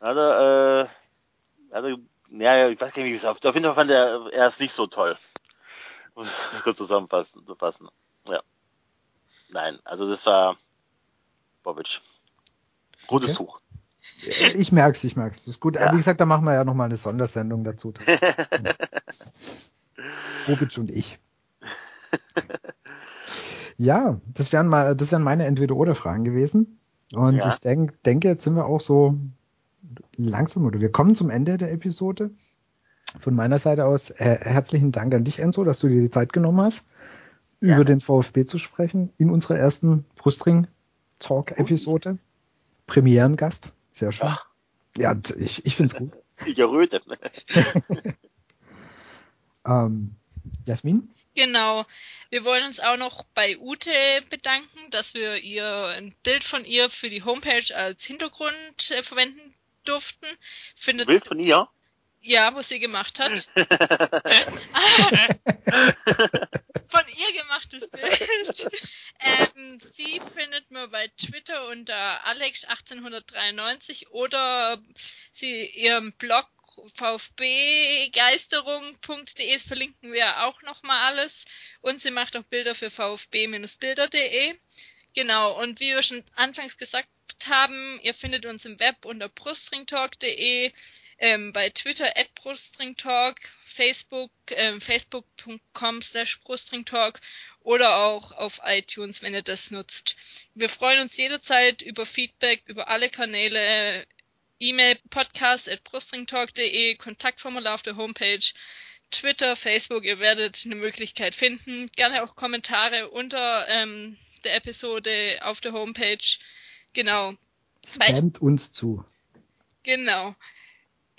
Speaker 3: Hat er, äh, hat er, ja, ich weiß gar nicht, wie es auf, auf jeden Fall fand er er es nicht so toll. kurz zusammenfassen, zu fassen. Ja. Nein, also das war Bobic. Rotes okay. Tuch.
Speaker 1: Ich merk's, ich merk's. Das ist gut. Ja. Wie gesagt, da machen wir ja nochmal eine Sondersendung dazu. Bobic und ich. Ja, das wären mal, das wären meine Entweder-Oder-Fragen gewesen. Und ja. ich denk, denke, jetzt sind wir auch so langsam oder wir kommen zum Ende der Episode. Von meiner Seite aus äh, herzlichen Dank an dich, Enzo, dass du dir die Zeit genommen hast, ja. über den VfB zu sprechen in unserer ersten Brustring-Talk-Episode. Premierengast. Sehr schön. Ach. Ja, ich, ich finde es gut.
Speaker 3: Ich erröte.
Speaker 1: ähm, Jasmin?
Speaker 2: Genau. Wir wollen uns auch noch bei Ute bedanken, dass wir ihr ein Bild von ihr für die Homepage als Hintergrund äh, verwenden durften.
Speaker 3: Findet, Bild von ihr?
Speaker 2: Ja, was sie gemacht hat. von ihr gemachtes Bild. Ähm, sie findet man bei Twitter unter Alex1893 oder sie ihrem Blog vfbgeisterung.de verlinken wir auch nochmal alles. Und sie macht auch Bilder für vfb-bilder.de. Genau, und wie wir schon anfangs gesagt haben, ihr findet uns im Web unter brustringtalk.de, ähm, bei Twitter at brustringtalk, Facebook, ähm, facebook.com slash brustringtalk oder auch auf iTunes, wenn ihr das nutzt. Wir freuen uns jederzeit über Feedback über alle Kanäle, E-Mail podcast at brustringtalk.de, Kontaktformular auf der Homepage, Twitter, Facebook, ihr werdet eine Möglichkeit finden. Gerne auch Kommentare unter ähm, der Episode auf der Homepage. Genau.
Speaker 1: Spamt uns zu.
Speaker 2: Genau.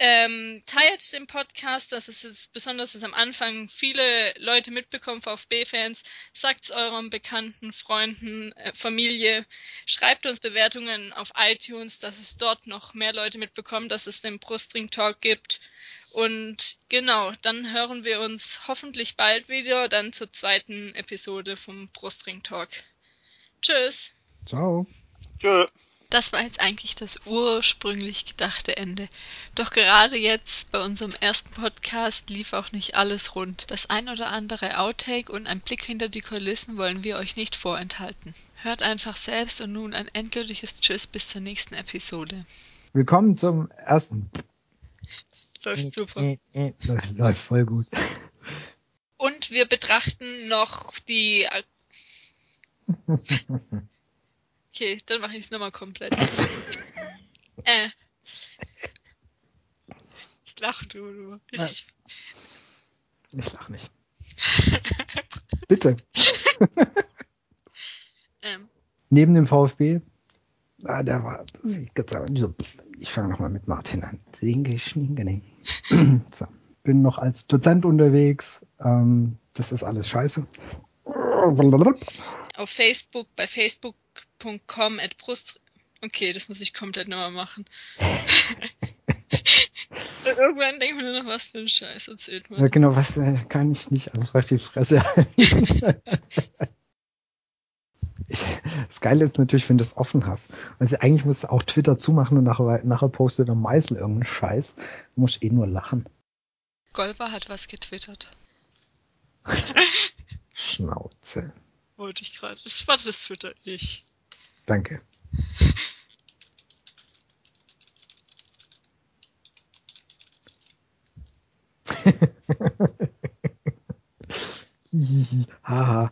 Speaker 2: Ähm, teilt den Podcast, das ist jetzt besonders dass am Anfang viele Leute mitbekommen, VfB-Fans. Sagt's euren Bekannten, Freunden, äh, Familie. Schreibt uns Bewertungen auf iTunes, dass es dort noch mehr Leute mitbekommen, dass es den Brustring Talk gibt. Und genau, dann hören wir uns hoffentlich bald wieder, dann zur zweiten Episode vom Brustring Talk. Tschüss.
Speaker 1: Ciao.
Speaker 3: Tschüss.
Speaker 2: Das war jetzt eigentlich das ursprünglich gedachte Ende. Doch gerade jetzt bei unserem ersten Podcast lief auch nicht alles rund. Das ein oder andere Outtake und ein Blick hinter die Kulissen wollen wir euch nicht vorenthalten. Hört einfach selbst und nun ein endgültiges Tschüss bis zur nächsten Episode.
Speaker 1: Willkommen zum ersten.
Speaker 2: Läuft super.
Speaker 1: Läuft voll gut.
Speaker 2: Und wir betrachten noch die Okay, dann mache ich es nochmal komplett. äh. Ich lach du nur. Ich,
Speaker 1: ich lach nicht. Bitte. ähm. Neben dem VfB, ah, der war, ich fange nochmal mit Martin an. so, bin noch als Dozent unterwegs. Ähm, das ist alles scheiße.
Speaker 2: Auf Facebook, bei Facebook facebook.com at brust. Okay, das muss ich komplett nochmal machen. Irgendwann denkt man nur noch, was für ein Scheiß erzählt man.
Speaker 1: Ja, genau, was äh, kann ich nicht einfach die Fresse ich, Das Geile ist natürlich, wenn du es offen hast. Also eigentlich musst du auch Twitter zumachen und nachher, nachher postet der Meißel irgendeinen Scheiß. Du musst eh nur lachen.
Speaker 2: Golver hat was getwittert.
Speaker 1: Schnauze.
Speaker 2: Wollte ich gerade. Das war das Twitter ich.
Speaker 1: Danke. Haha.